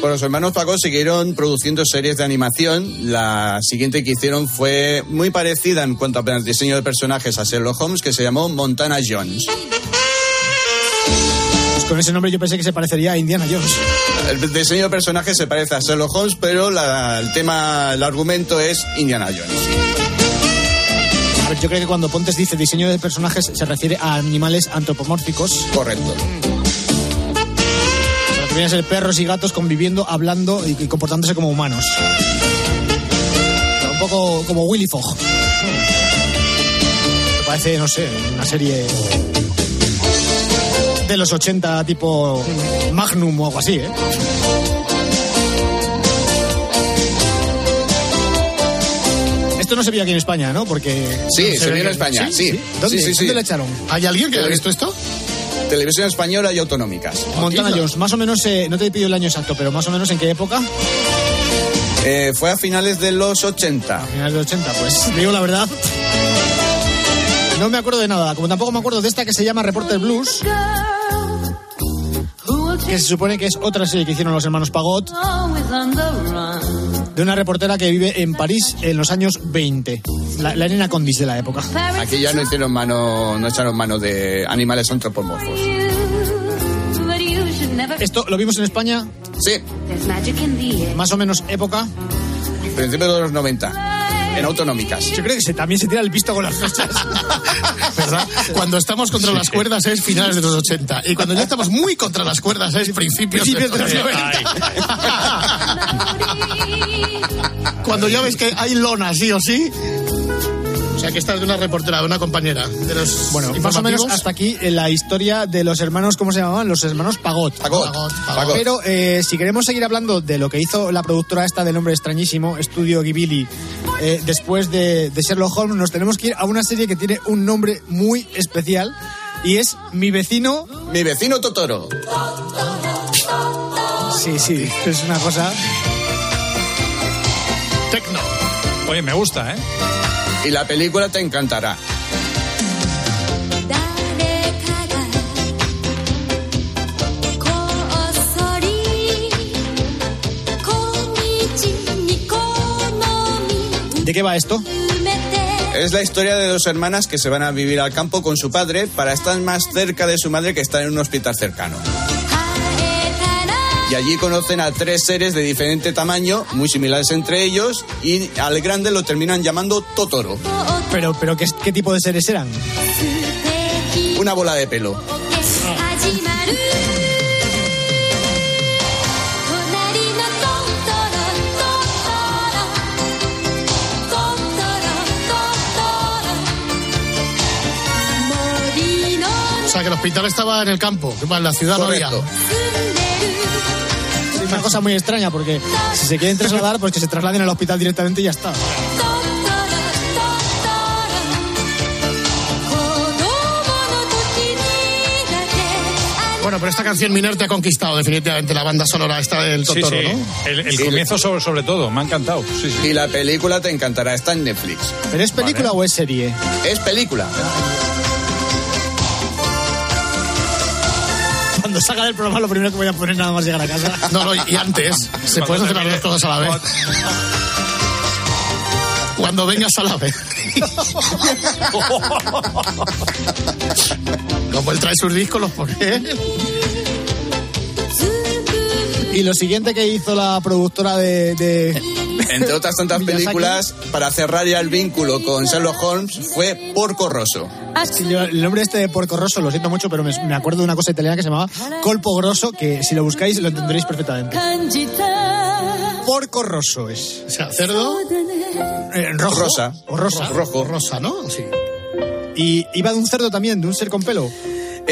Pues los hermanos Paco siguieron produciendo series de animación. La siguiente que hicieron fue muy parecida en cuanto a diseño de personajes a Sherlock Holmes, que se llamó Montana Jones. Pues con ese nombre yo pensé que se parecería a Indiana Jones. El diseño de personajes se parece a Sherlock Holmes, pero la- el tema, el argumento es Indiana Jones. A ver, yo creo que cuando Pontes dice diseño de personajes se refiere a animales antropomórficos. Correcto. A ser perros y gatos conviviendo, hablando y, y comportándose como humanos. Un poco como Willy Fogg. Me parece, no sé, una serie de los 80 tipo Magnum o algo así, ¿eh? Esto no se vio aquí en España, ¿no? Porque... Sí, no se ve vio en España, sí. ¿Dónde? Sí, sí, sí. ¿Dónde la echaron? ¿Hay alguien que haya visto esto? Televisión española y autonómicas. Montana Jones, más o menos, eh, no te pido el año exacto, pero más o menos en qué época? Eh, fue a finales de los 80. Finales de 80, pues digo la verdad. No me acuerdo de nada, como tampoco me acuerdo de esta que se llama Reporter Blues, que se supone que es otra serie que hicieron los hermanos Pagot, de una reportera que vive en París en los años 20, la, la Elena Condis de la época. Aquí ya no hicieron mano, no echaron mano de animales antropomorfos. Esto lo vimos en España, Sí, más o menos época. principios de los 90. En autonómicas. Yo creo que se, también se tira el pisto con las fechas. ¿Verdad? Cuando estamos contra las cuerdas es finales de los 80. Y cuando ya estamos muy contra las cuerdas es principios, Principios de los 90. Cuando ya ves que hay lona sí o sí. O sea que esta es de una reportera, de una compañera. De los Bueno, más o menos hasta aquí eh, la historia de los hermanos, ¿cómo se llamaban? Los hermanos Pagot. Pagot, Pagot. Pero eh, si queremos seguir hablando de lo que hizo la productora esta de nombre extrañísimo, Estudio Ghibli, eh, después de, de Sherlock Holmes, nos tenemos que ir a una serie que tiene un nombre muy especial y es Mi vecino. Mi vecino Totoro. Sí, sí, es una cosa. Tecno. Oye, me gusta, ¿eh? y la película te encantará. ¿De qué va esto? Es la historia de dos hermanas que se van a vivir al campo con su padre para estar más cerca de su madre que está en un hospital cercano y allí conocen a tres seres de diferente tamaño, muy similares entre ellos, y al grande lo terminan llamando Totoro. Pero, pero ¿qué, qué tipo de seres eran? Una bola de pelo. O sea, que el hospital estaba en el campo, en la ciudad es una cosa muy extraña porque si se quieren trasladar, pues que se trasladen al hospital directamente y ya está. Bueno, pero esta canción Miner te ha conquistado definitivamente la banda sonora esta del Sí, Totoro, sí. ¿no? El, el comienzo sobre, sobre todo, me ha encantado. Sí, sí. Y la película te encantará, está en Netflix. ¿Pero es película o es serie? Es película. Cuando salga del programa, lo primero que voy a poner nada más llegar a casa. No, no, y antes, se pueden hacer las dos cosas a la vez. Cuando vengas a la vez. Como él trae sus discos, los pone. Y lo siguiente que hizo la productora de. de- Entre otras tantas películas, para cerrar ya el vínculo con Sherlock Holmes, fue Porco Rosso. Sí, yo- el nombre este de Porco Rosso, lo siento mucho, pero me, me acuerdo de una cosa italiana que se llamaba Colpo Grosso, que si lo buscáis lo entenderéis perfectamente. Porco Rosso es. O sea, cerdo. Eh, rojo. Rosa. O rosa. Rojo. Rosa, ¿no? Sí. Y iba de un cerdo también, de un ser con pelo.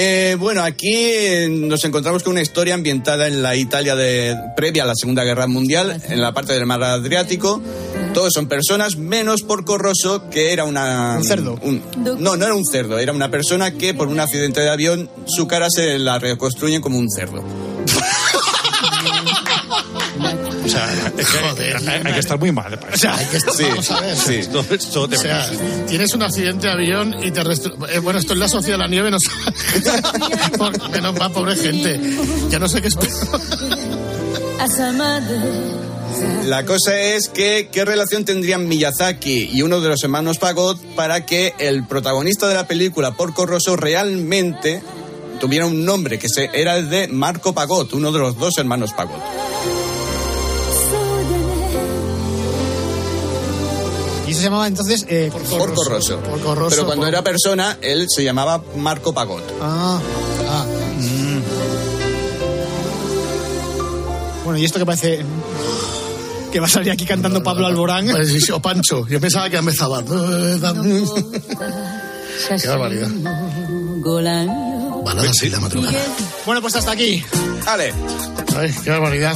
Eh, bueno, aquí eh, nos encontramos con una historia ambientada en la Italia de, previa a la Segunda Guerra Mundial, en la parte del mar Adriático. Todos son personas, menos Porco Rosso, que era una... Un cerdo. un- no, no era un cerdo, era una persona que por un accidente de avión su cara se la reconstruyen como un cerdo. Sea, es que Joder. hay, hay que estar muy mal. para O sea, hay que estar, Sí, vamos a ver. sí. De O sea, tienes un accidente de avión y te restru- eh, Bueno, esto es la sociedad de la nieve, no Menos mal, pobre gente. Ya no sé qué espero. La cosa es que qué relación tendrían Miyazaki y uno de los hermanos Pagot para que el protagonista de la película Porco Rosso realmente tuviera un nombre que se, era el de Marco Pagot, uno de los dos hermanos Pagot. Y eso se llamaba entonces. eh, Porco Rosso. Porco Rosso, Pero cuando por- era persona, él se llamaba Marco Pagot. Ah, ah. Bueno, y esto que parece. Que va a salir aquí cantando Pablo Alborán. Sí, o Pancho. Yo pensaba que empezaba. Qué barbaridad. Balada así la madrugada. Bueno, pues hasta aquí. Vale. Ay, qué barbaridad.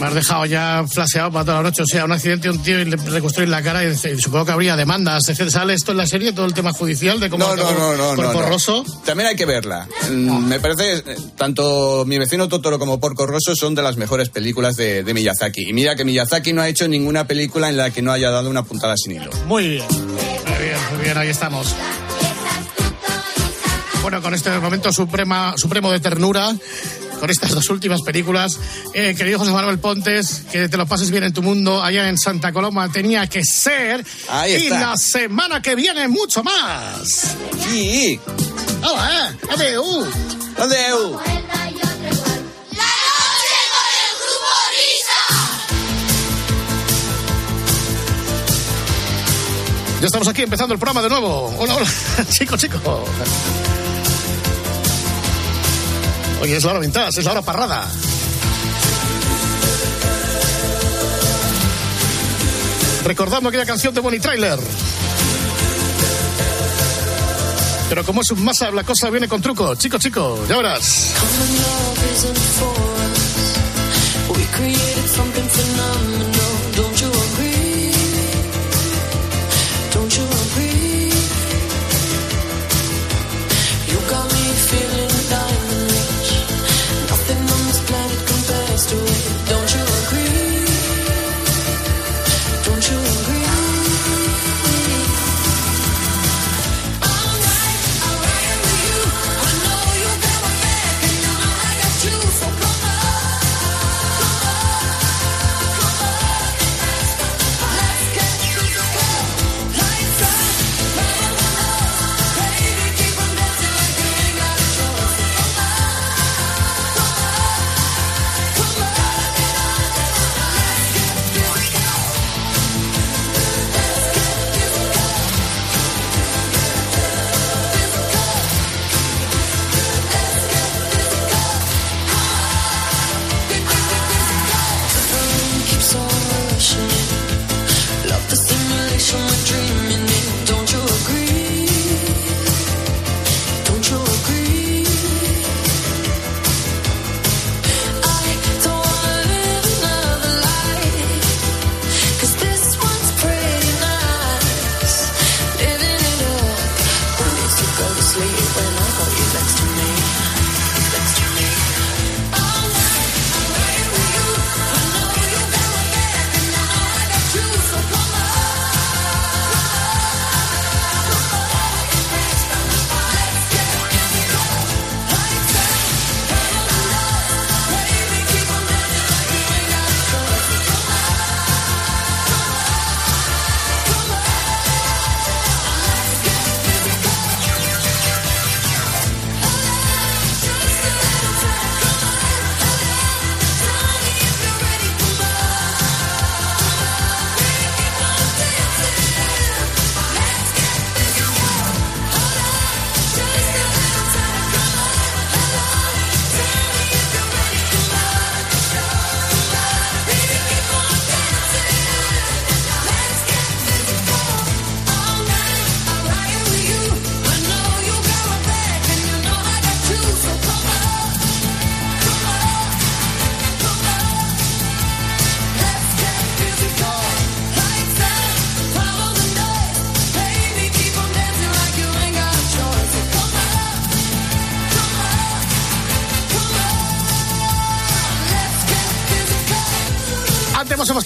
Me has dejado ya flaseado para toda la noche. O sea, un accidente, un tío y le reconstruir la cara. Y supongo que habría demandas. ¿Sale esto en la serie? Todo el tema judicial de cómo No, no, no, no, no, Porco no. Rosso. También hay que verla. Mm, Me parece, tanto Mi vecino Totoro como Porco Rosso son de las mejores películas de, de Miyazaki. Y mira que Miyazaki no ha hecho ninguna película en la que no haya dado una puntada sin hilo. Muy bien. Muy bien, muy bien, ahí estamos. Bueno, con este momento suprema, supremo de ternura, con estas dos últimas películas, eh, querido José Manuel Pontes, que te lo pases bien en tu mundo allá en Santa Coloma, tenía que ser. Ahí y está. la semana que viene mucho más. Sí. ¡Hola, eh! ¡Adeu! ¡Adeu! Ya estamos aquí empezando el programa de nuevo. Hola, hola, chicos, chicos. Oye, es la hora vintage, es la hora parrada. Recordando aquella canción de Bonnie Trailer. Pero como es un masa, la cosa viene con truco. Chicos, chicos, ya verás.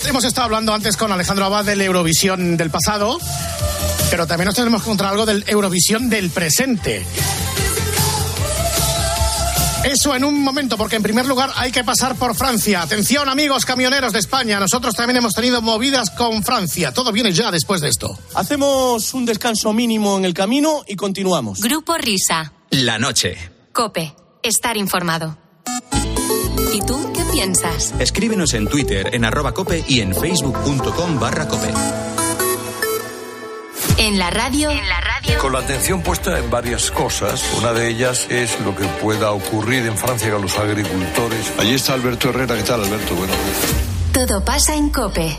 Hemos, estado hablando antes con Alejandro Abad del Eurovisión del pasado, pero también nos tenemos que encontrar algo del Eurovisión del presente. Eso en un momento, porque en primer lugar hay que pasar por Francia. Atención amigos camioneros de España, nosotros también hemos tenido movidas con Francia. Todo viene ya después de esto. Hacemos un descanso mínimo en el camino y continuamos. Grupo Risa. La noche. Cope. Estar informado. ¿Y tú piensas? Escríbenos en Twitter en arroba cope y en facebook.com barra cope. En la radio. En la radio. Con la atención puesta en varias cosas. Una de ellas es lo que pueda ocurrir en Francia con los agricultores. Allí está Alberto Herrera. ¿Qué tal, Alberto? Bueno, Todo pasa en Cope.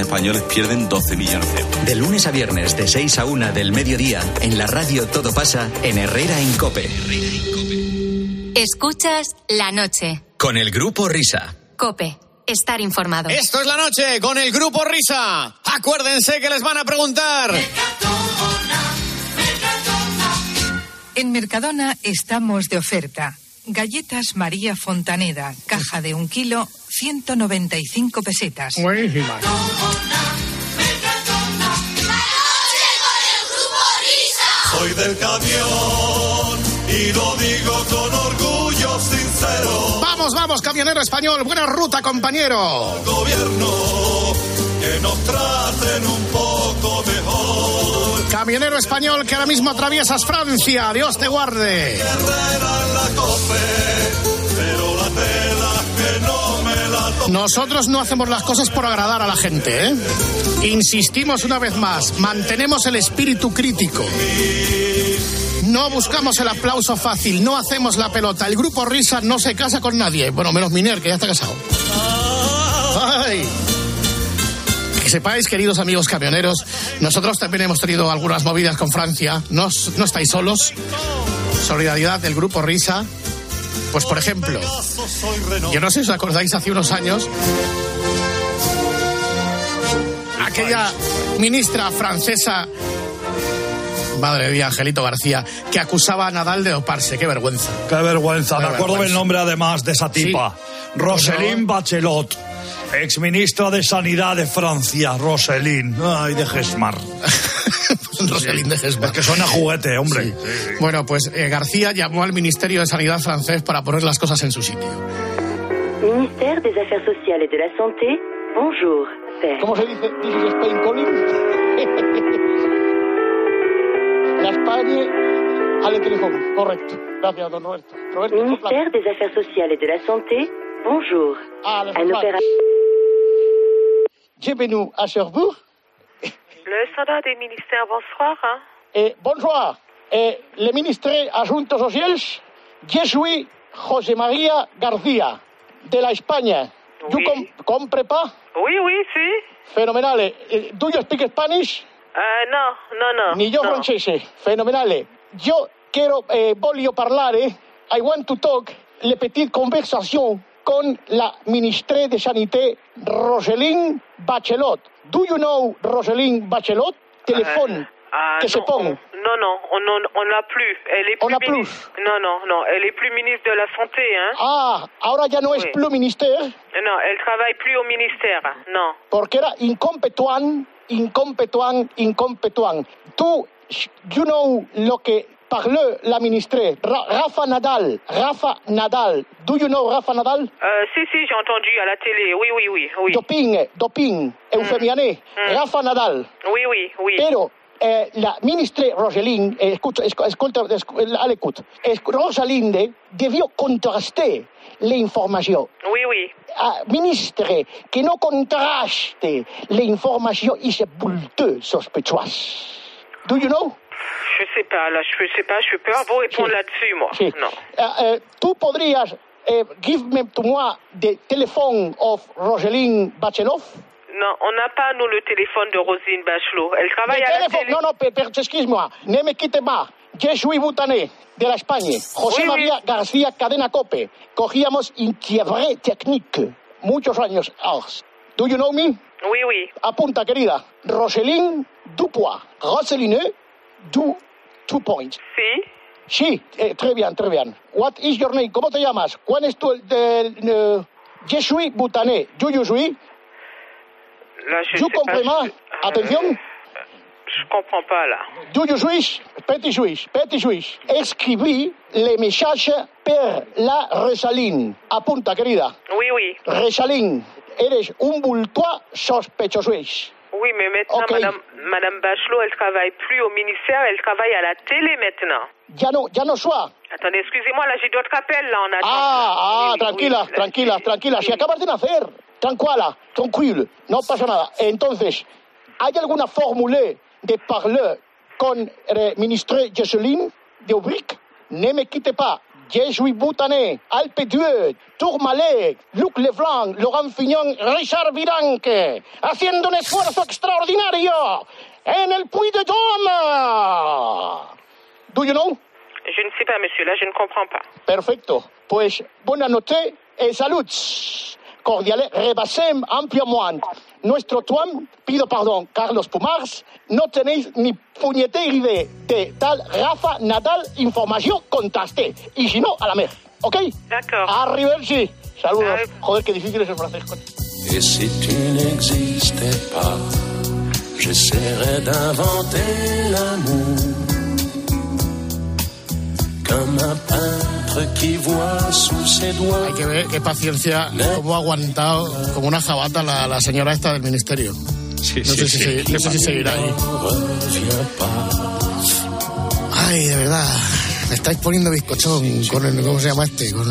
españoles pierden 12 millones de euros. De lunes a viernes de 6 a 1 del mediodía, en la radio Todo pasa en Herrera en Cope. Escuchas la noche. Con el grupo Risa. Cope. Estar informado. Esto es la noche con el grupo Risa. Acuérdense que les van a preguntar. En Mercadona estamos de oferta. Galletas María Fontaneda, caja de un kilo, 195 pesetas. Buenísima. Soy del camión y lo digo con orgullo sincero. Vamos, vamos, camionero español. Buena ruta, compañero. Gobierno que nos traten un poco mejor. Camionero español que ahora mismo atraviesas Francia. Dios te guarde. Herrera en la cope, Nosotros no hacemos las cosas por agradar a la gente, ¿eh? Insistimos una vez más, mantenemos el espíritu crítico. No buscamos el aplauso fácil, no hacemos la pelota. El grupo Risa no se casa con nadie. Bueno, menos Miner, que ya está casado. ¡Ay! Que sepáis, queridos amigos camioneros, nosotros también hemos tenido algunas movidas con Francia. No, no estáis solos. Solidaridad del grupo Risa. Pues, por ejemplo, yo no sé si os acordáis hace unos años, aquella ministra francesa, madre mía, Angelito García, que acusaba a Nadal de doparse. Qué vergüenza. Qué vergüenza. Qué Me acuerdo del nombre además de esa tipa. Roselyne Bachelot. Exministra de Sanidad de Francia, Roselyne. Ay, de Gesmar. Roselyne de Gesmar. Es que suena juguete, hombre. Bueno, pues eh, García llamó al Ministerio de Sanidad francés para poner las cosas en su sitio. Ministère des Affaires sociales et de la Santé, bonjour. ¿Cómo se dice? This is Spain calling. La España al teléfono. Correcto. Gracias, don Roberto. Roberto, Ministère des Affaires sociales et de la Santé, bonjour. Ah, la Bienvenue à Cherbourg. Le SADA des ministères, bonsoir. hein. Et bonjour. Eh, le ministre Asuntos Sociales, je suis José María García, de la España. ¿You com compre pas? Oui, oui, sí. Fenomenale. Eh, do you speak Spanish? Eh, no, no, no. Ni yo no. francese. Fenomenale. Yo quiero, eh, voglio parlare, I want to talk, le petite conversation con la ministre de Sanité, Roselyne Bachelot. Do you know Roselyne Bachelot? Téléphone. Ah, que se non, pone. on- non, non, on on on n'a plus. Elle est On plus n'a plus. Non, non, non. Elle est plus ministre de la santé, hein. Ah, ahora ya no es Oui. plus ministère, Non, elle travaille plus au ministère. Non. porque era incompetuant, incompetuant, incompetuant. Tú, you know lo que parle la ministre, Ra- Rafa Nadal, Rafa Nadal. Do you know Rafa Nadal? Euh, si, si, j'ai entendu à la télé. Oui, oui, oui, oui. Doping, doping, eufemiané, Rafa Nadal. Oui, oui, oui. Pero eh, la ministre Rosalinde, eh, escucha, escu- escolta, escu- à l'écoute, Es- Rosalinde debió contrastar la información. Oui, oui. Ah, ministre que no contraste la información y se bulteux sospechoise. Do you know? Je sais pas, là, je sais pas, je peux pas vous répondre Sí. là-dessus, moi. Sí. Non. Ah, eh, ¿Tú podrías eh, give me to moi the telephone of Roseline Bachelot? Non, on n'a pas, nous, le téléphone de Rosine Bachelot. Elle travaille Le à la télé. No, no, per, per- excuse-moi. Ne me quite más. Je suis Butané, de la España. José Oui, oui. María García Cadena Cope. Cogíamos Inquievre Technique. Muchos años. Do you know me? Oui, oui. Apunta, querida. Roseline Dupois. Roseline Du Two Points. Sí. Sí, eh, très bien, très bien. What is your name? ¿Cómo te llamas? ¿Cuál es tu... De, de, je suis Butané. Do you suis? Là, je You sais pas. comprends je- Attention. Je comprends pas, là. Do you Swiss? Petit Suisse, petit Suisse. Escribí le mensaje per la Resaline. Apunta, querida. Oui, oui. Resaline, eres un bultois sospechoso. Oui, mais maintenant. Madame, Madame Bachelot, elle travaille plus au ministère, elle travaille à la télé maintenant. Ya no, ya no sois. Attendez, excusez-moi, là, j'ai d'autres appels, là, en attente. Ah, ah, Oui, oui, tranquila, oui. tranquila, tranquila. Si acabas de nacer, tranquila, tranquilo, no pasa nada. Entonces, ¿hay alguna fórmula de parler con el ministre Jocelyn de Aubric? Ne me quitte pas. Je suis Boutané, Alpe d'Huez, Tourmalet, Luc Leblanc, Laurent Fignon, Richard Viranque, haciendo un esfuerzo extraordinario en el Puy de Dôme. Do you know? Je ne sais pas, monsieur, là, je ne comprends pas. Perfecto. Pues buena noche y salud. Cordiales, rebasem ampliamente. Nuestro tuam, pido perdón, Carlos Pumars, no tenéis ni puñetera idea de tal Rafa Nadal información contraste. Y si no, a la mer. ¿Ok? D'accord. Arrivederci. Saludos. Joder, qué difícil es el francés. Et si tu n'existais pas, j'essaierais d'inventer l'amour. Comme un peintre qui voit sous ses doigts. Hay que ver qué paciencia, cómo ha aguantado como una jabata la, la señora esta del ministerio. no, sé si se- no sé si seguirá ahí. Ay, de verdad. Me estáis poniendo bizcochón con el, ¿cómo se llama este? Con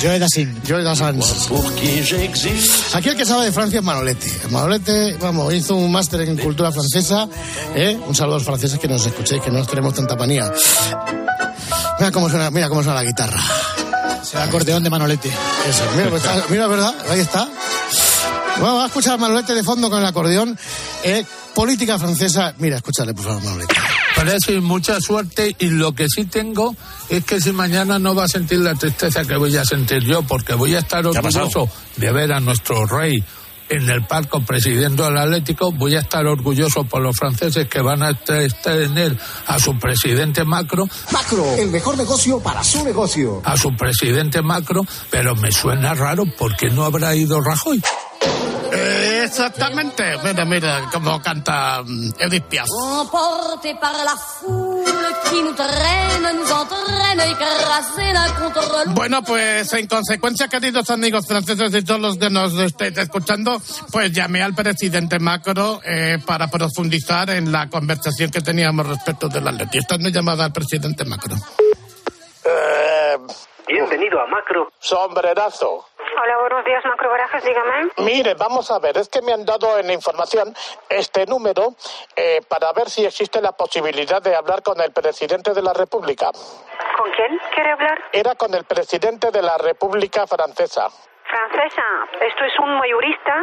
Joe Dassin. Joe Dassin. Aquí el que sabe de Francia es Manolete. Manolete, vamos, hizo un máster en cultura francesa. ¿eh? Un saludo a los franceses que nos escuchéis, que no os tenemos tanta manía. Mira cómo suena, mira cómo suena la guitarra. Es el acordeón de Manolete. Eso, mira, pues está- mira, ¿verdad? Ahí está. Bueno, vamos a escuchar a Manolete de fondo con el acordeón. Eh, política francesa. Mira, escúchale, por favor, Manolete. Parece mucha suerte y lo que sí tengo es que si mañana no va a sentir la tristeza que voy a sentir yo, porque voy a estar orgulloso de ver a nuestro rey en el palco presidiendo al Atlético, voy a estar orgulloso por los franceses que van a te- tener a su presidente Macron, Macro, el mejor negocio para su negocio. a su presidente Macron, pero me suena raro porque no habrá ido Rajoy. Eh, exactamente. Mira, mira cómo canta mm, Edith Piaf. Emportés par la foule qui nous traîne, nous entraîne écrasés l'un contre. Bueno, pues en consecuencia, queridos amigos franceses y todos los que nos estéis escuchando, pues llamé al presidente Macron eh, para profundizar en la conversación que teníamos respecto del Atleti. Esta es mi llamada al presidente Macron. Eh, Bienvenido a Macro. Sombrerazo. Hola, buenos días, Macro Barajas, dígame. Mire, vamos a ver, es que me han dado en información este número eh, para ver si existe la posibilidad de hablar con el presidente de la República. ¿Con quién quiere hablar? Era con el presidente de la República Francesa. Francesa. Esto es un mayorista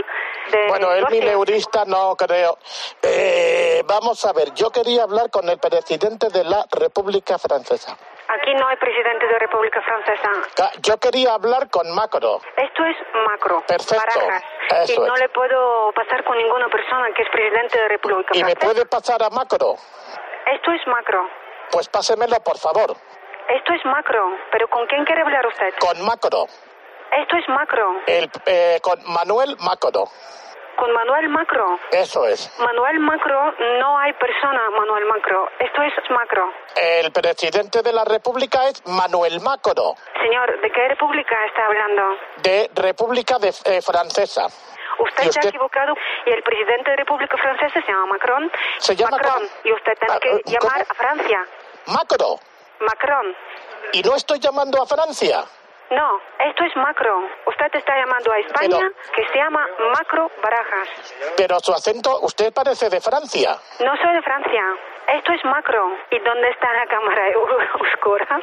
de... Bueno, negocios. mileurista no creo. Eh, vamos a ver, yo quería hablar con el presidente de la República Francesa. Aquí no hay presidente de República Francesa. Yo quería hablar con Macro. Esto es macro. Perfecto. Barajas. Eso y no es. le puedo pasar con ninguna persona que es presidente de República ¿Y me Francesa. puede pasar a Macro? Esto es macro. Pues pásemelo, por favor. Esto es macro. ¿Pero con quién quiere hablar usted? Con Macro. Esto es macro. El, eh, con Manuel Macro. Con Manuel Macro. Eso es. Manuel Macro, no hay persona Manuel Macro. Esto es macro. El presidente de la República es Manuel Macro, Señor, ¿de qué república está hablando? de República de, eh, Francesa. Usted, ¿Y se ha equivocado y el presidente de República Francesa se llama Macron. Se llama Macron. Y usted tiene Ah, que eh, llamar a Francia. Macro. Macron. Y no estoy llamando a Francia. No, esto es Macro. Usted está llamando a España, que se llama Macro Barajas. Pero su acento, usted parece de Francia. No soy de Francia. Esto es Macro. ¿Y dónde está la cámara oscura?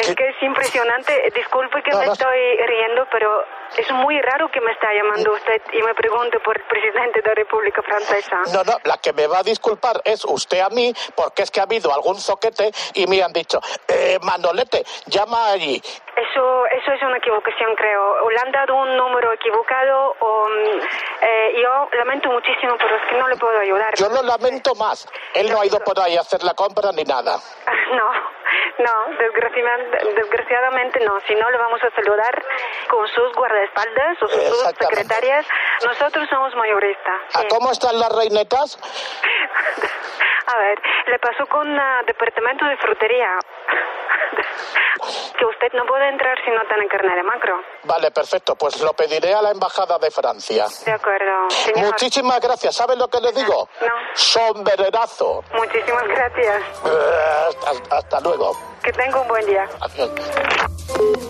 Es que es impresionante. Disculpe que No, me no. estoy riendo, pero es muy raro que me está llamando usted y me pregunte por el presidente de la República Francesa. No, no, la que me va a disculpar es usted a mí, porque es que ha habido algún zoquete y me han dicho, eh, Manolete, llama allí. Eso, eso es una equivocación, creo. O le han dado un número equivocado o... mm, eh, yo lamento muchísimo, pero es que no le puedo ayudar. Yo lo lamento más. Él no ha ido por ahí a hacer la compra ni nada. No, no, desgraciadamente, desgraciadamente no. Si no, le vamos a saludar con sus guardaespaldas o sus secretarias. Nosotros somos mayoristas. ¿A cómo están las reinetas? A ver, le pasó con el departamento de frutería. Que usted no puede entrar si no tiene carne de macro. Vale, perfecto, pues lo pediré a la Embajada de Francia. De acuerdo. Señor, Muchísimas gracias. ¿Sabe lo que le digo? No. Sombrerazo. muchísimas gracias. Eh, hasta, hasta luego. Que tenga un buen día. Adiós.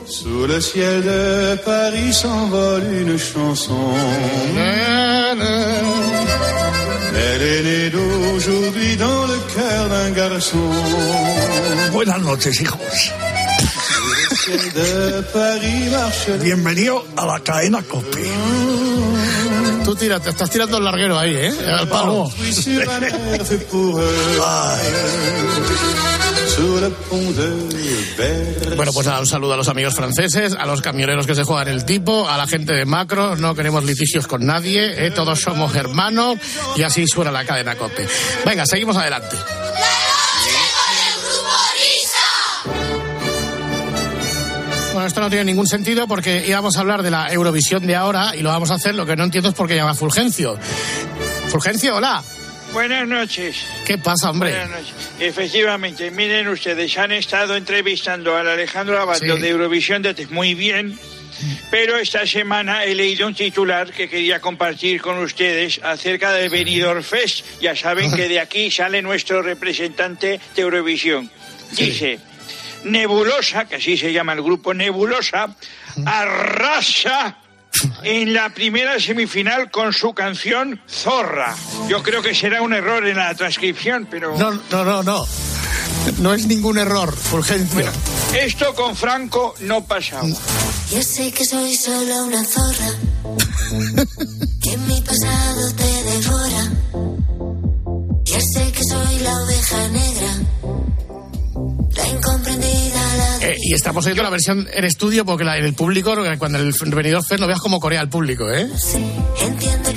Sous le ciel de Paris s'envole une chanson. Elle est née d'aujourd'hui dans le cœur d'un garçon. Buenas noches, hijos. De Paris marche Bienvenido a la cadena COPE. Tú tira, te estás tirando el larguero ahí, ¿eh? Al palo. Bueno, pues un saludo a los amigos franceses, a los camioneros que se juegan el tipo, a la gente de Macro, no queremos litigios con nadie, ¿eh? todos somos hermanos y así suena la cadena COPE. Venga, seguimos adelante. Bueno, esto no tiene ningún sentido porque íbamos a hablar de la Eurovisión de ahora y lo vamos a hacer, lo que no entiendo es por qué llama Fulgencio. Fulgencio, hola. Buenas noches. ¿Qué pasa, hombre? Buenas noches. Efectivamente, miren ustedes, han estado entrevistando al Alejandro Abando Sí. de Eurovisión de muy bien, pero esta semana he leído un titular que quería compartir con ustedes acerca del Benidorm Fest. Ya saben que de aquí sale nuestro representante de Eurovisión. Dice, Nebulosa, que así se llama el grupo Nebulosa, arrasa en la primera semifinal con su canción Zorra. Yo creo que será un error en la transcripción, pero... No, no, no, no. No es ningún error, Fulgencio. Esto con Franco no pasaba. Yo sé que soy solo una zorra, que mi pasado te devora. Ya sé que soy la oveja negra, y estamos oyendo la versión en estudio porque la, en el público, cuando el venidor Fest lo veas como Corea al público, ¿eh?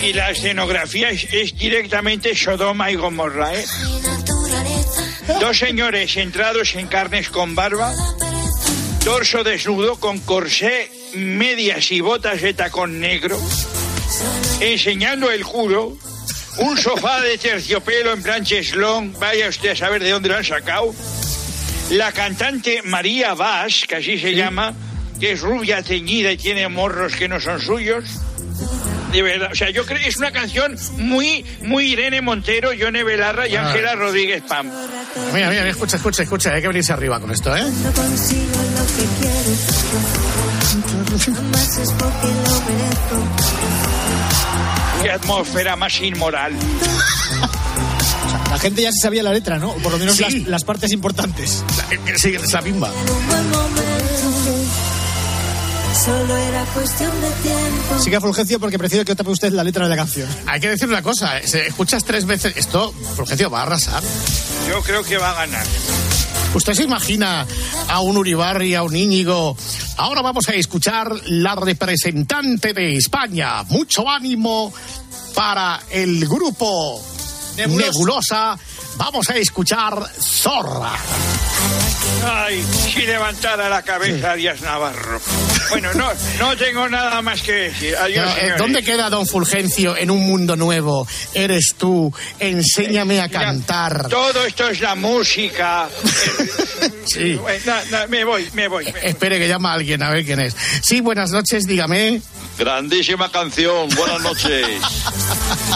Y la escenografía es, es directamente Sodoma y Gomorra, ¿eh? Dos señores entrados en carnes con barba, torso desnudo con corsé, medias y botas de tacón negro, enseñando el culo, un sofá de terciopelo en plan cheslón, vaya usted a saber de dónde lo han sacado, la cantante María Vaz, que así se llama, que es rubia teñida y tiene morros que no son suyos, De verdad, o sea, yo creo que es una canción muy, muy Irene Montero, Yone Belarra y Ah. Ángela Rodríguez Pam. Mira, mira, escucha, escucha, escucha. Hay que venirse arriba con esto, ¿eh? No consigo lo que quiero. Jamás es porque lo merezco. Qué atmósfera más inmoral. La gente ya se sabía la letra, ¿no? O por lo menos Sí. las, las partes importantes. Sí, es la bimba. Un buen momento. Solo era cuestión de tiempo. Siga Fulgencio porque prefiero que tape usted la letra de la canción. Hay que decir una cosa. eh, escuchas tres veces esto, Fulgencio va a arrasar. Yo creo que va a ganar. ¿Usted se imagina a un Uribarri, a un Íñigo? Ahora vamos a escuchar la representante de España. Mucho ánimo para el grupo Nebulosa. Nebulosa. Vamos a escuchar Zorra. Ay, si levantara la cabeza Díaz Navarro. Bueno, no, no tengo nada más que decir. Adiós, eh. ¿Dónde queda Don Fulgencio en un mundo nuevo? Eres tú. Enséñame a cantar. Todo esto es la música. Sí. No, me voy, me voy. me- Espere que llama a alguien, a ver quién es. Sí, buenas noches, dígame. Grandísima canción, buenas noches.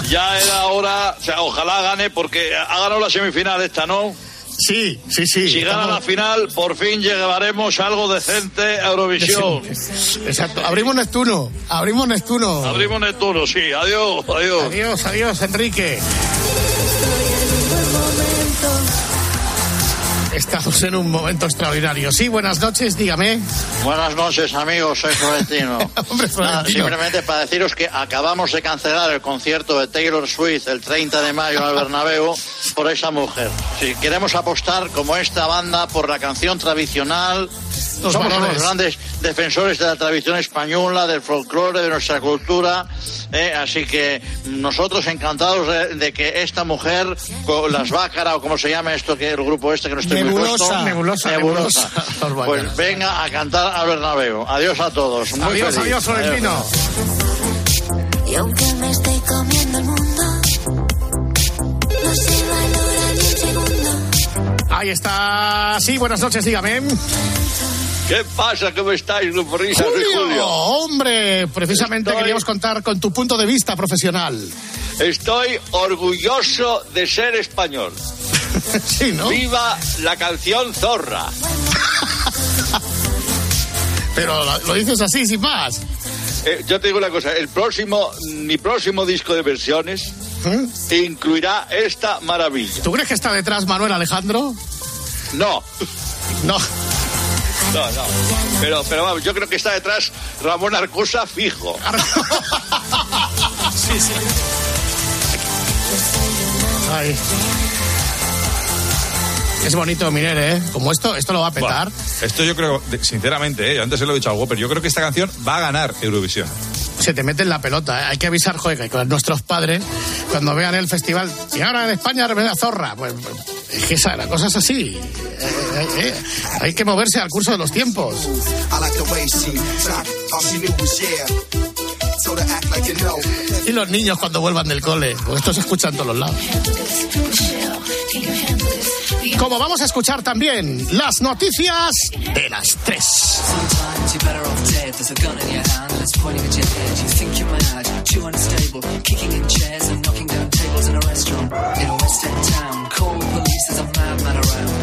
Ya era hora, o sea, ojalá gane porque ha ganado la semifinal esta, ¿no? Sí, sí, sí. Si gana la final, por fin llegaremos a algo decente a Eurovisión. Exacto. Abrimos Neptuno. Abrimos Neptuno. Abrimos Neptuno, sí. Adiós, adiós. Adiós, adiós, Enrique. Estamos en un momento extraordinario. Sí, buenas noches, dígame. Buenas noches, amigos, soy Florentino. Hombre, Nada, Florentino. simplemente para deciros que acabamos de cancelar el concierto de Taylor Swift el 30 de mayo en el Bernabéu por esa mujer. Si queremos apostar como esta banda por la canción tradicional, Los somos unos grandes defensores de la tradición española, del folclore, de nuestra cultura. ¿eh? Así que nosotros encantados de, de que esta mujer, con las Bácara o como se llama esto que el grupo este que no estoy muy puesto, Nebulosa, Nebulosa. nebulosa. Pues venga a cantar al Bernabéu. Adiós a todos. Muy Adiós, feliz. adiós, Florentino. Y aunque me esté comiendo el mundo, no se valora ni un segundo. Ahí está. Sí, buenas noches, dígame. ¿Qué pasa? ¿Cómo estáis, Grupo Risa? Soy Julio, Julio. hombre, precisamente Estoy- queríamos contar con tu punto de vista profesional. Estoy orgulloso de ser español. sí, ¿no? Viva la canción Zorra. Pero lo, dices así, sin más. Eh, yo te digo una cosa, el próximo, mi próximo disco de versiones incluirá esta maravilla. ¿Eh? ¿Tú crees que está detrás Manuel Alejandro? No, No. No, no. Pero, pero vamos, yo creo que está detrás Ramón Arcusa fijo. sí, sí. Ay. Es bonito, Miner, ¿eh? Como esto, esto lo va a petar. Esto yo creo, sinceramente, ¿eh? antes se lo he dicho al pero yo creo que esta canción va a ganar Eurovisión. Se te mete en la pelota. ¿eh? Hay que avisar, joder, que con nuestros padres, cuando vean el festival, y ahora en España remedia zorra. Pues, pues, es que esa, la cosa así. Eh, eh, eh, hay que moverse al curso de los tiempos. Y los niños cuando vuelvan del cole, pues esto se escucha en todos los lados. Como vamos a escuchar también las noticias de las 3. pieces of madman around.